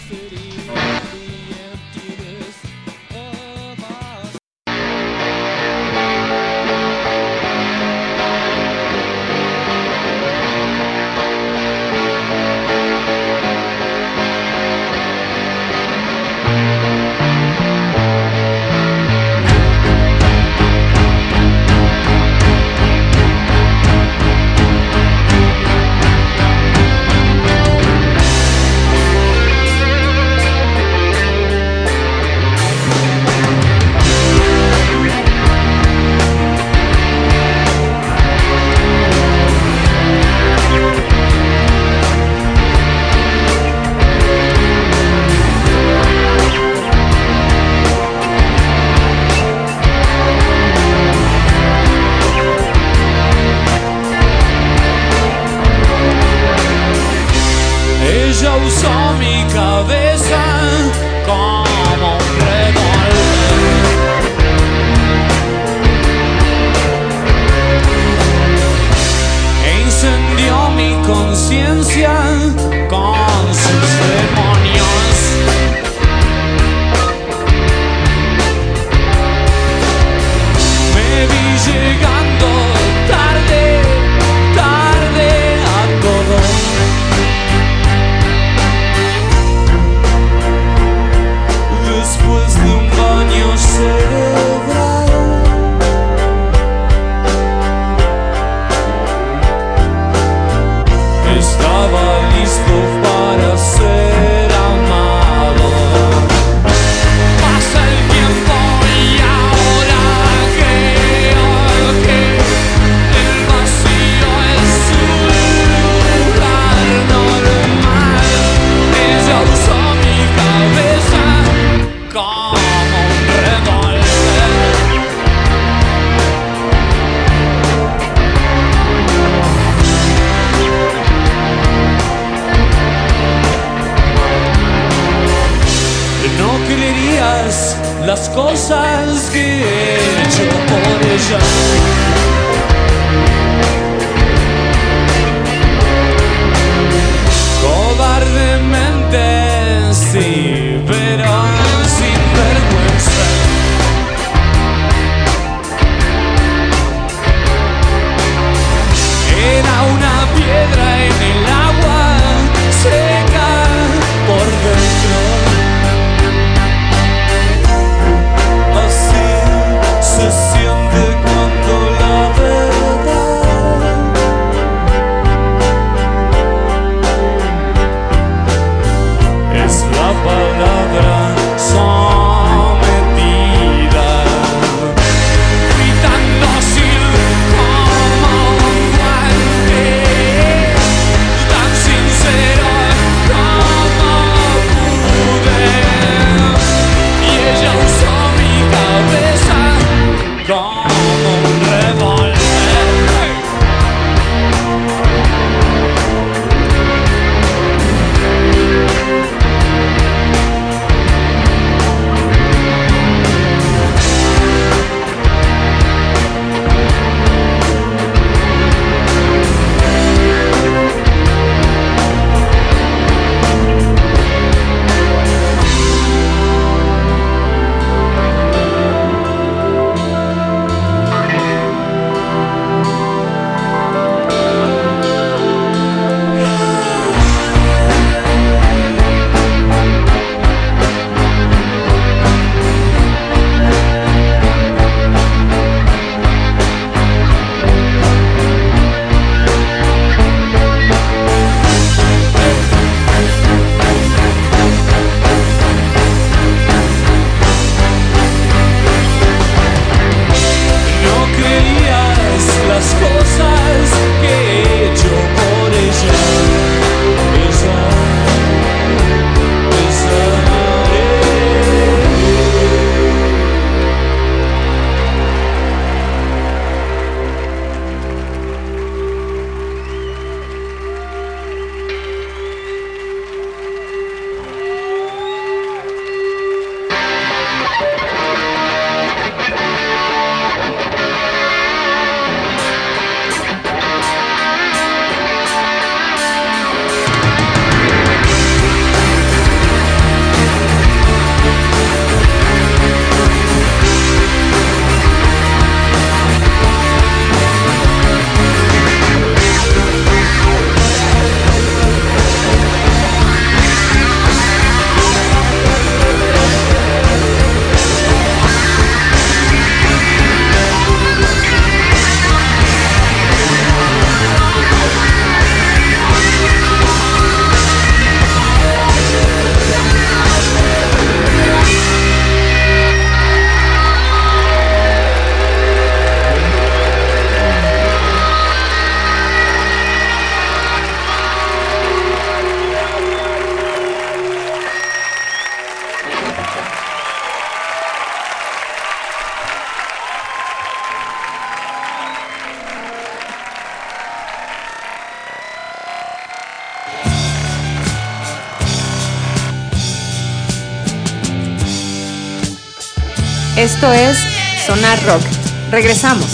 Esto es Sonar Rock. Regresamos.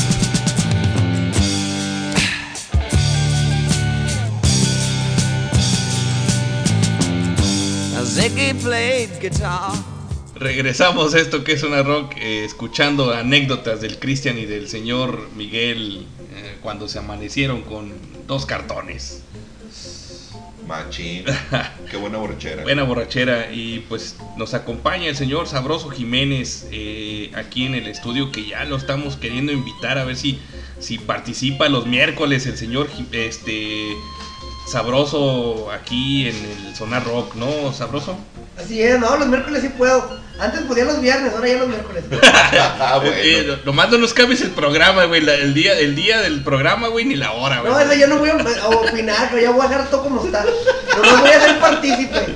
Regresamos a esto que es una rock, eh, escuchando anécdotas del Cristian y del señor Miguel eh, cuando se amanecieron con dos cartones. Machín. Qué buena borrachera. Buena borrachera. Y pues nos acompaña el señor Sabroso Jiménez aquí en el estudio que ya lo estamos queriendo invitar a ver si, si participa los miércoles el señor este Sabroso aquí en el Sonar Rock, ¿no, Sabroso? Así es, no, los miércoles sí puedo. Antes podía los viernes, ahora ya los miércoles. Ah, bueno. Eh, nomás no nos cambies el programa, güey. la- El día, el día del programa, güey, ni la hora, güey. No, eso ya no voy a a opinar, pero ya voy a dejar todo como está. No voy a ser partícipe.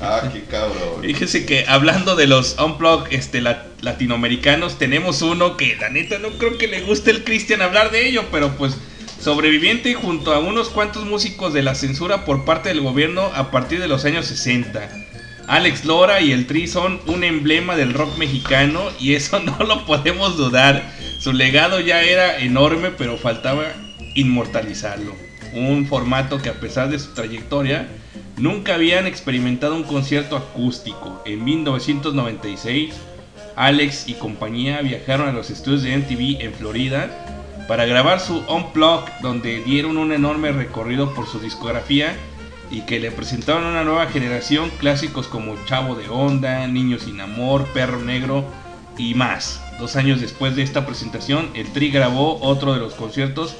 Ah, qué cabrón. Fíjese que hablando de los unplug este, la- latinoamericanos, tenemos uno que la neta no creo que le guste el Cristian hablar de ello, pero pues sobreviviente junto a unos cuantos músicos de la censura por parte del gobierno a partir de los años 60. Alex Lora y el Tri son un emblema del rock mexicano y eso no lo podemos dudar. Su legado ya era enorme, pero faltaba inmortalizarlo. Un formato que a pesar de su trayectoria, nunca habían experimentado un concierto acústico. En 1996, Alex y compañía viajaron a los estudios de MTV en Florida para grabar su Unplugged, donde dieron un enorme recorrido por su discografía y que le presentaron a una nueva generación clásicos como Chavo de Onda, Niño sin Amor, Perro Negro y más. Dos años después de esta presentación, el Tri grabó otro de los conciertos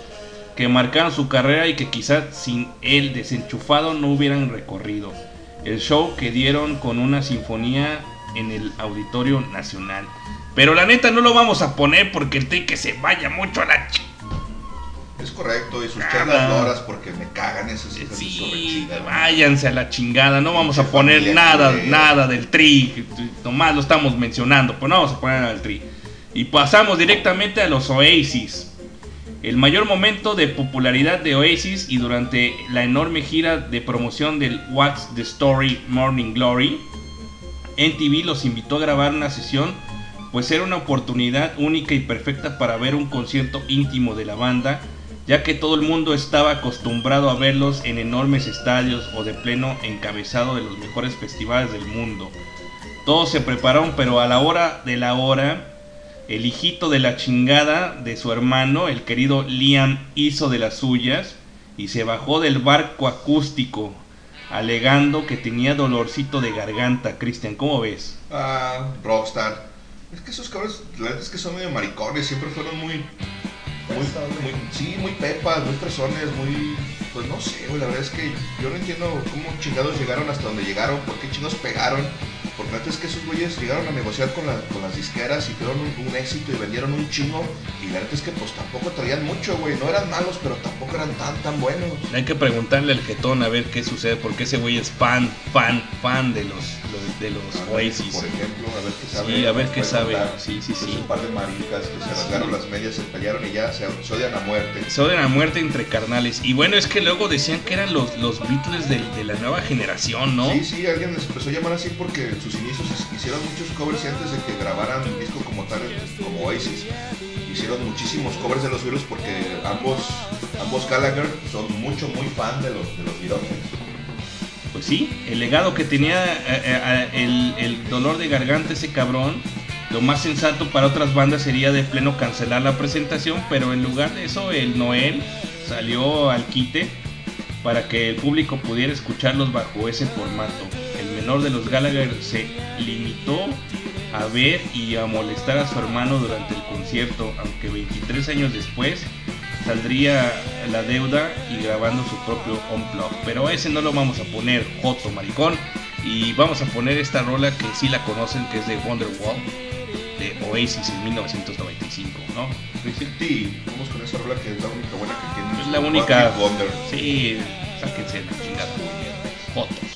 que marcaron su carrera y que quizás sin él desenchufado no hubieran recorrido. El show que dieron con una sinfonía en el Auditorio Nacional. Pero la neta no lo vamos a poner porque el que se vaya mucho a la. Es correcto, y sus charlas loras porque me cagan esas hijas Sí, váyanse a la chingada, no vamos a poner nada, nada del tri, nomás lo estamos mencionando, pero no vamos a poner nada del tri. Y pasamos directamente a los Oasis. El mayor momento de popularidad de Oasis y durante la enorme gira de promoción del What's the Story Morning Glory, NTV los invitó a grabar una sesión, pues era una oportunidad única y perfecta para ver un concierto íntimo de la banda, ya que todo el mundo estaba acostumbrado a verlos en enormes estadios o de pleno encabezado de los mejores festivales del mundo. Todos se prepararon, pero a la hora de la hora, el hijito de la chingada de su hermano, el querido Liam, hizo de las suyas y se bajó del barco acústico, alegando que tenía dolorcito de garganta. Cristian, ¿cómo ves? Ah, Rockstar. Es que esos cabros, la verdad es que son medio maricones, siempre fueron muy. Muy, muy, sí, muy pepas, muy fresones, muy. Pues no sé, güey, la verdad es que yo no entiendo cómo chingados llegaron hasta donde llegaron, por qué chingados pegaron. Porque antes es que esos güeyes llegaron a negociar con, la- con las disqueras y tuvieron un, un éxito y vendieron un chingo. Y la verdad es que pues tampoco traían mucho, güey. No eran malos, pero tampoco eran tan, tan buenos. Hay que preguntarle al jetón a ver qué sucede, porque ese güey es fan, fan, fan de los, los- de los Oasis. Por ejemplo, a ver qué sabe. Sí, a ver qué sabe. contar. Sí, sí, Es sí. un par de maricas que se rasgaron las medias, se pelearon y ya se, se odian a muerte. Se odian a muerte entre carnales. Y bueno, es que luego decían que eran los, los Beatles del- de, la nueva generación, ¿no? Sí, sí, alguien les empezó a llamar así porque sus inicios hicieron muchos covers y antes de que grabaran un disco como tal, como Oasis. Hicieron muchísimos covers de los Beatles porque ambos, ambos Gallagher son mucho, muy fan de los, de los Beatles. Pues sí, el legado que tenía eh, eh, el, el dolor de garganta ese cabrón, lo más sensato para otras bandas sería de pleno cancelar la presentación, pero en lugar de eso el Noel salió al quite para que el público pudiera escucharlos bajo ese formato. El menor de los Gallagher se limitó a ver y a molestar a su hermano durante el concierto, aunque 23 años después saldría la deuda y grabando su propio unplug. Pero ese no lo vamos a poner Joto Maricón. Y vamos a poner esta rola que sí la conocen, que es de Wonderwall, de Oasis en 1995, ¿no? Sí, vamos con esa rola que es la única buena que tiene. Es la única. Wonder. Sí, sáquense la chingada. Fotos.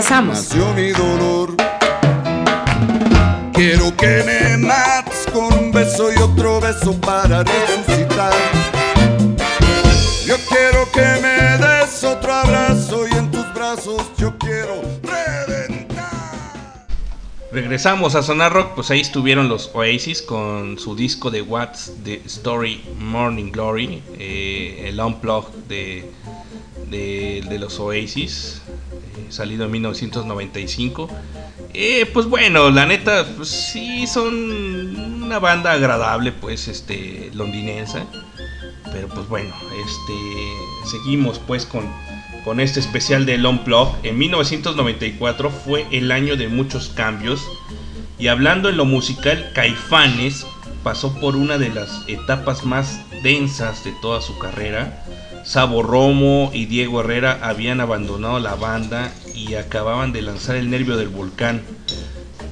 Regresamos. nació mi dolor. Quiero que me mates con un beso y otro beso para resucitar. Yo quiero que me des otro abrazo y en tus brazos yo quiero Regresamos a Sonar Rock, pues ahí estuvieron los Oasis con su disco de What's the Story Morning Glory, eh, el unplug de, de, de los Oasis, salido en 1995. Eh, pues bueno, la neta, pues sí, son una banda agradable, pues, este, londinense. Pero pues bueno, este, seguimos pues con, con este especial de Unplug. En 1994 fue el año de muchos cambios. Y hablando en lo musical, Caifanes pasó por una de las etapas más densas de toda su carrera. Sabo Romo y Diego Herrera habían abandonado la banda y acababan de lanzar el nervio del volcán.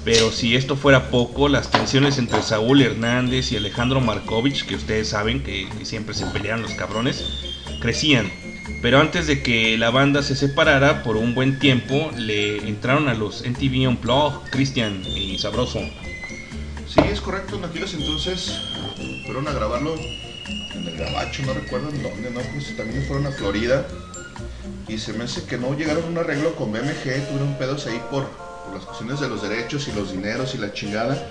Pero si esto fuera poco, las tensiones entre Saúl Hernández y Alejandro Markovich, que ustedes saben que siempre se pelearon los cabrones, crecían. Pero antes de que la banda se separara por un buen tiempo, le entraron a los MTV Unplugged, Cristian y Sabroso. Sí, es correcto. En aquellos entonces fueron a grabarlo en el Gabacho, no recuerdo en dónde, ¿no? Pues también fueron a Florida. Y se me hace que no llegaron a un arreglo con BMG, tuvieron pedos ahí por, por las cuestiones de los derechos y los dineros y la chingada.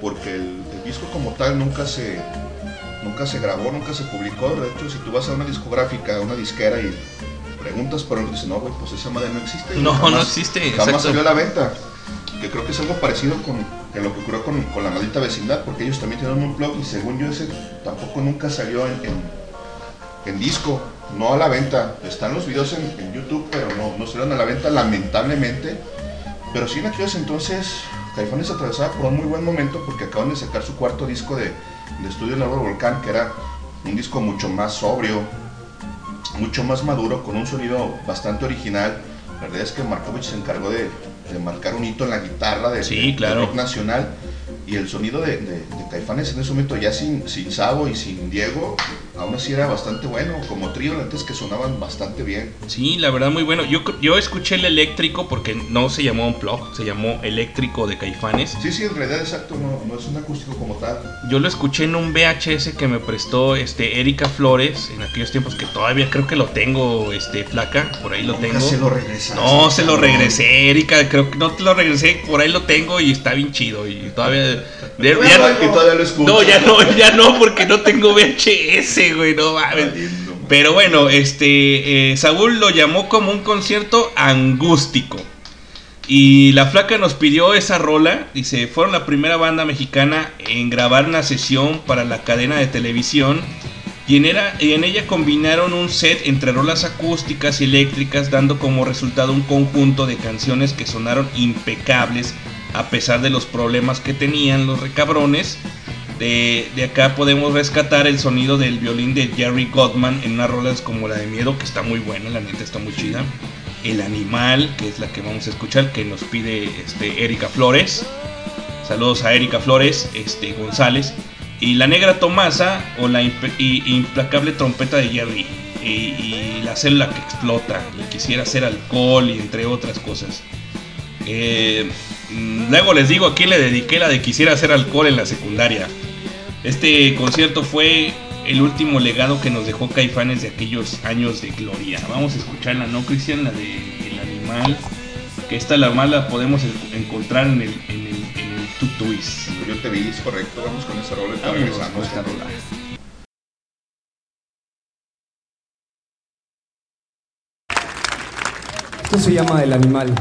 Porque el, el disco como tal nunca se, nunca se grabó, nunca se publicó. De hecho, si tú vas a una discográfica, a una disquera y preguntas por él, dicen, no, güey, pues esa madre no existe. No, Jamás- no existe, Jamás exacto. salió a la venta. Que creo que es algo parecido con que lo que ocurrió con, con la maldita vecindad, porque ellos también tienen un blog y según yo ese tampoco nunca salió en, en, en disco, no a la venta. Están los videos en, en YouTube, pero no, no salieron a la venta lamentablemente. Pero sí en aquellos entonces Caifanes atravesaba por un muy buen momento porque acaban de sacar su cuarto disco de, de estudio Árbol Volcán, que era un disco mucho más sobrio, mucho más maduro, con un sonido bastante original. La verdad es que Markovich se encargó de, de marcar un hito en la guitarra de, Sí, claro. rock nacional. Y el sonido de, de- de Caifanes en ese momento, ya sin, sin Sabo y sin Diego, aún así era bastante bueno. Como trío, antes que sonaban bastante bien. Sí, la verdad muy bueno. Yo, yo escuché el eléctrico porque no se llamó Unplugged, se llamó eléctrico de Caifanes. Sí, sí, en realidad, exacto, no, no es un acústico como tal. Yo lo escuché en un VHS que me prestó este Erika Flores en aquellos tiempos que todavía creo que lo tengo, este flaca, por ahí lo Nunca tengo. se lo regresaste, No, se lo regresé, Erika, creo que no te lo regresé, por ahí lo tengo y está bien chido y todavía de- Bueno, ya- que todavía lo escuchas. no, ya no, ya no, porque no tengo VHS, güey, no mames. Pero bueno, este, eh, Saúl lo llamó como un concierto angústico. Y la flaca nos pidió esa rola. Dice, fueron la primera banda mexicana en grabar una sesión para la cadena de televisión. Y en, era- y en ella combinaron un set entre rolas acústicas y eléctricas, dando como resultado un conjunto de canciones que sonaron impecables a pesar de los problemas que tenían los recabrones. De, de acá podemos rescatar el sonido del violín de Jerry Gottman en unas rolas como la de Miedo, que está muy buena, la neta está muy chida. El Animal, que es la que vamos a escuchar, que nos pide este, Erika Flores. Saludos a Erika Flores este, González. Y la Negra Tomasa o la implacable trompeta de Jerry. Y, y la célula que explota. Y quisiera hacer alcohol y entre otras cosas. Eh, mm, luego les digo a quién le dediqué la de quisiera hacer alcohol en la secundaria. Este concierto fue el último legado que nos dejó Caifanes de aquellos años de gloria. Vamos a escucharla, ¿no, Cristian? La de El Animal. Que esta la más la podemos en- encontrar en el, en el, en el Tutuis. Yo te vi, es correcto. Vamos con esa rola y regresamos. con esta rola. Esto se llama El Animal.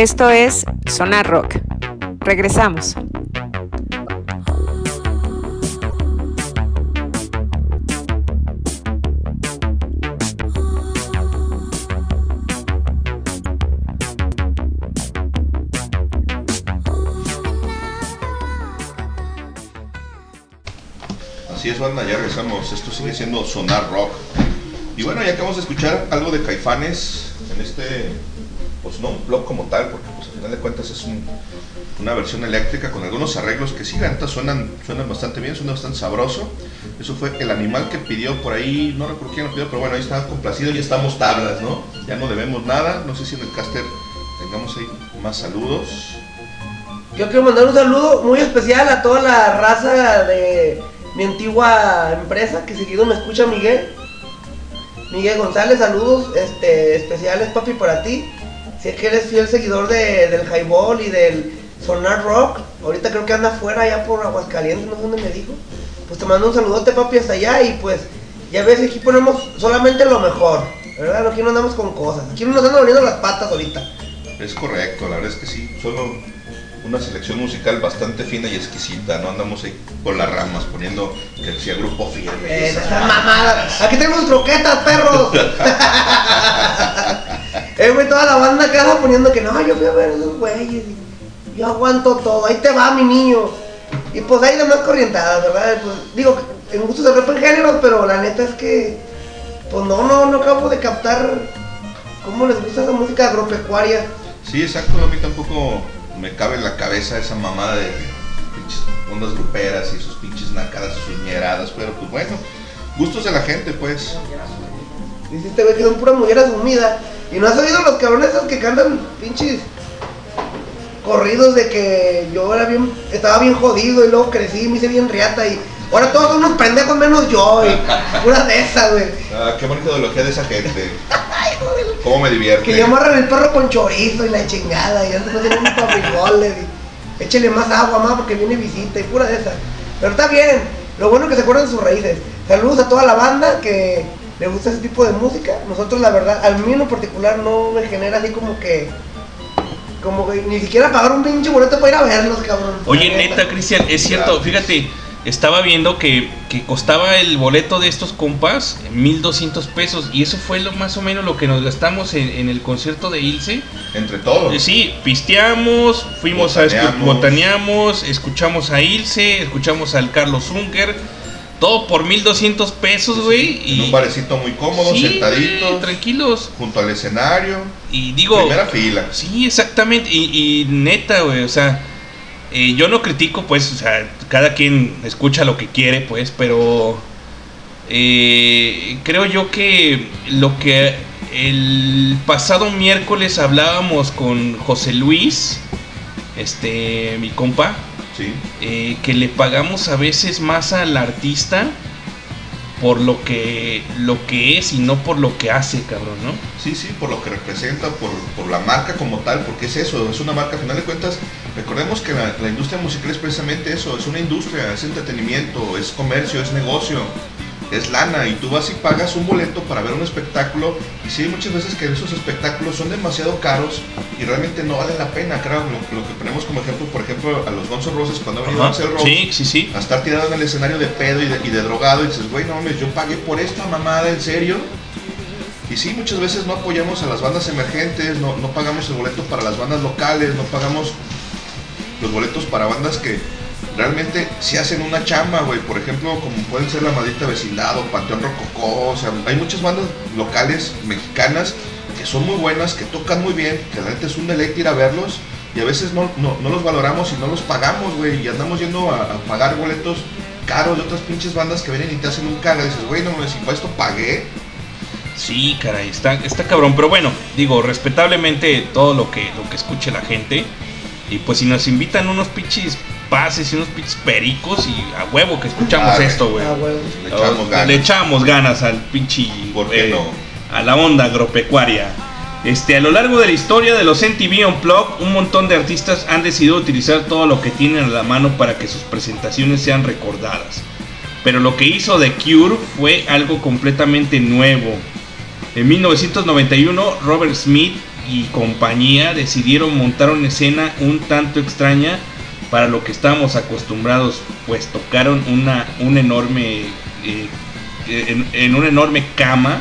Esto es Sonar Rock. Regresamos. Así es, banda, ya regresamos. Esto sigue siendo Sonar Rock. Y bueno, ya acabamos de escuchar algo de Caifanes en este, blog como tal, porque pues al final de cuentas es un- una versión eléctrica con algunos arreglos que sí, la suenan, suenan bastante bien, suenan bastante sabroso. Eso fue el animal que pidió por ahí, no recuerdo quién lo pidió, pero bueno, ahí estaba complacido y estamos tablas, ¿no? Ya no debemos nada. No sé si en el caster tengamos ahí más saludos. Yo quiero mandar un saludo muy especial a toda la raza de mi antigua empresa que seguido me escucha Miguel. Miguel González, saludos este, especiales, papi, para ti. Sé que eres fiel seguidor de- del highball y del sonar rock. Ahorita creo que anda afuera allá por Aguascalientes, no sé dónde me dijo. Pues te mando un saludote, papi, hasta allá. Y pues, ya ves, aquí ponemos solamente lo mejor. ¿Verdad? Aquí no andamos con cosas. Aquí no nos andan abriendo las patas ahorita. Es correcto, la verdad es que sí, solo una selección musical bastante fina y exquisita, no andamos ahí por las ramas poniendo que decía grupo firme. Eh, esas esa mamada. Aquí tenemos croquetas, perros. eh, güey, toda la banda que anda poniendo que no, yo fui a ver esos güeyes. y Yo aguanto todo. Ahí te va, mi niño. Y pues hay demás corrientadas, ¿verdad? Pues, digo, en gusto se rompen géneros, pero la neta es que. Pues no, no, no acabo de captar cómo les gusta esa música agropecuaria. Sí, exacto, a mí tampoco me cabe en la cabeza esa mamada de pinches ondas gruperas y sus pinches nacadas y sus ñeradas, pero pues bueno, gustos de la gente, pues. Dice este güey que son puras mujeres sumidas. Y no has oído los cabrones esos que cantan pinches corridos de que yo era bien, estaba bien jodido y luego crecí, me hice bien riata y ahora todos son unos pendejos menos yo y puras de esas, güey. Ah, qué bonita ideología de esa gente. Cómo me divierte. Que ya amarran el perro con chorizo y la chingada y antes no tienen un frijoles y échele más agua más porque viene visita y pura de esas. Pero está bien, lo bueno es que se acuerdan de sus raíces. Saludos a toda la banda que le gusta ese tipo de música. Nosotros la verdad, a mí en lo particular no me genera así como que como que ni siquiera pagar un pinche boleto para ir a verlos, cabrón. Oye, neta, Cristian, es cierto, fíjate, estaba viendo que, que costaba el boleto de estos compas 1200 pesos y eso fue lo más o menos lo que nos gastamos en, en el concierto de Ilse. Entre todos. Sí, pisteamos, fuimos a escu- Botaneamos. escuchamos a Ilse, escuchamos al Carlos Unger, todo por 1200 pesos, güey. En un barecito muy cómodo, Sí, sentaditos. tranquilos. Junto al escenario. Y digo. Primera fila. Sí, exactamente. Y, y neta, güey, o sea, eh, yo no critico, pues, o sea, cada quien escucha lo que quiere, pues, pero eh, creo yo que lo que el pasado miércoles hablábamos con José Luis, este, mi compa, Sí. eh, que le pagamos a veces más al artista por lo que lo que es y no por lo que hace, cabrón, ¿no? Sí, sí, por lo que representa, por, por la marca como tal, porque es eso, es una marca, a final de cuentas, recordemos que la, la industria musical es precisamente eso, es una industria, es entretenimiento, es comercio, es negocio. Es lana y tú vas y pagas un boleto para ver un espectáculo y sí hay muchas veces que esos espectáculos son demasiado caros y realmente no valen la pena, claro, lo, lo que ponemos como ejemplo, por ejemplo, a los Guns N' Roses cuando han venido a Ajá. Axl Rose, Sí, sí, sí. a estar tirado en el escenario de pedo y de, y de drogado y dices, güey, no mames, yo pagué por esta mamada, ¿en serio? Y sí, muchas veces no apoyamos a las bandas emergentes, no, no pagamos el boleto para las bandas locales, no pagamos los boletos para bandas que realmente sí hacen una chamba, güey. Por ejemplo, como pueden ser La Maldita Vecindad o Panteón Rococó. O sea, hay muchas bandas locales mexicanas que son muy buenas, que tocan muy bien, que neta es un deleite ir a verlos. Y a veces no, no, no los valoramos y no los pagamos, güey. Y andamos yendo a, pagar boletos caros de otras pinches bandas que vienen y te hacen un caga. Dices, güey, no mames, si para esto pagué. Sí, caray, está, está cabrón. Pero bueno, digo, respetablemente todo lo que, lo que escuche la gente. Y pues si nos invitan unos pinches pases y unos pinches pericos y a huevo que escuchamos Ah, esto, güey. Ah. Le echamos ganas. Le echamos ganas al pinche. ¿Por qué eh, no? A la onda agropecuaria. Este, a lo largo de la historia de los MTV Unplugged, un montón de artistas han decidido utilizar todo lo que tienen a la mano para que sus presentaciones sean recordadas. Pero lo que hizo The Cure fue algo completamente nuevo. En 1991, Robert Smith y compañía decidieron montar una escena un tanto extraña para lo que estábamos acostumbrados, pues tocaron una, un enorme, eh, en, en una enorme cama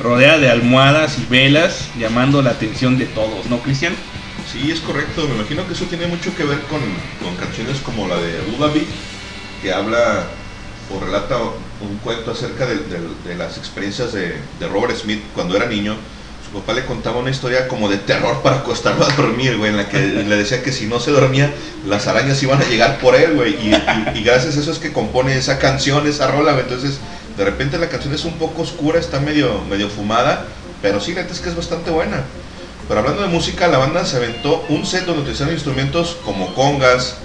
rodeada de almohadas y velas, llamando la atención de todos, ¿no, Cristian? Sí, es correcto. Me imagino que eso tiene mucho que ver con, con canciones como la de Lullaby, que habla o relata un cuento acerca de, las experiencias de Robert Smith cuando era niño. Su papá le contaba una historia como de terror para acostarlo a dormir, güey, en la que le decía que si no se dormía, las arañas iban a llegar por él, güey. Y, y- y gracias a eso es que compone esa canción, esa rola, güey. Entonces, de repente la canción es un poco oscura, está medio, medio fumada, pero sí, la neta es que es bastante buena. Pero hablando de música, la banda se aventó un set donde utilizaron instrumentos como congas,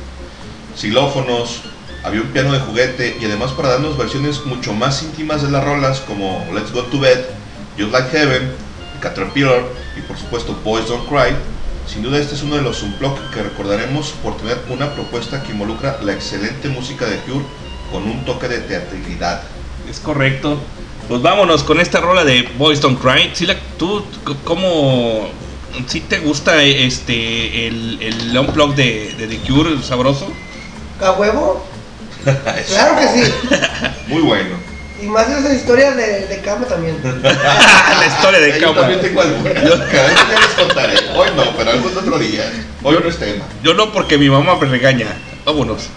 xilófonos, había un piano de juguete y además para darnos versiones mucho más íntimas de las rolas como Let's Go to Bed, Just Like Heaven, Caterpillar y por supuesto Boys Don't Cry. Sin duda este es uno de los unplugged que recordaremos por tener una propuesta que involucra la excelente música de Cure con un toque de teatralidad. Es correcto. Pues vámonos con esta rola de Boys Don't Cry. Sí, la, ¿Tú cómo... ¿Sí te gusta este el, el unplug de, de The Cure, el sabroso? ¿A huevo? Claro que sí. Muy bueno. Y más de esas historias de, de cama también. la historia de Yo cama. también tengo algunas veces ya les contaré. Hoy no, pero algún otro día. Hoy no es tema. Yo no porque mi mamá me regaña. Vámonos.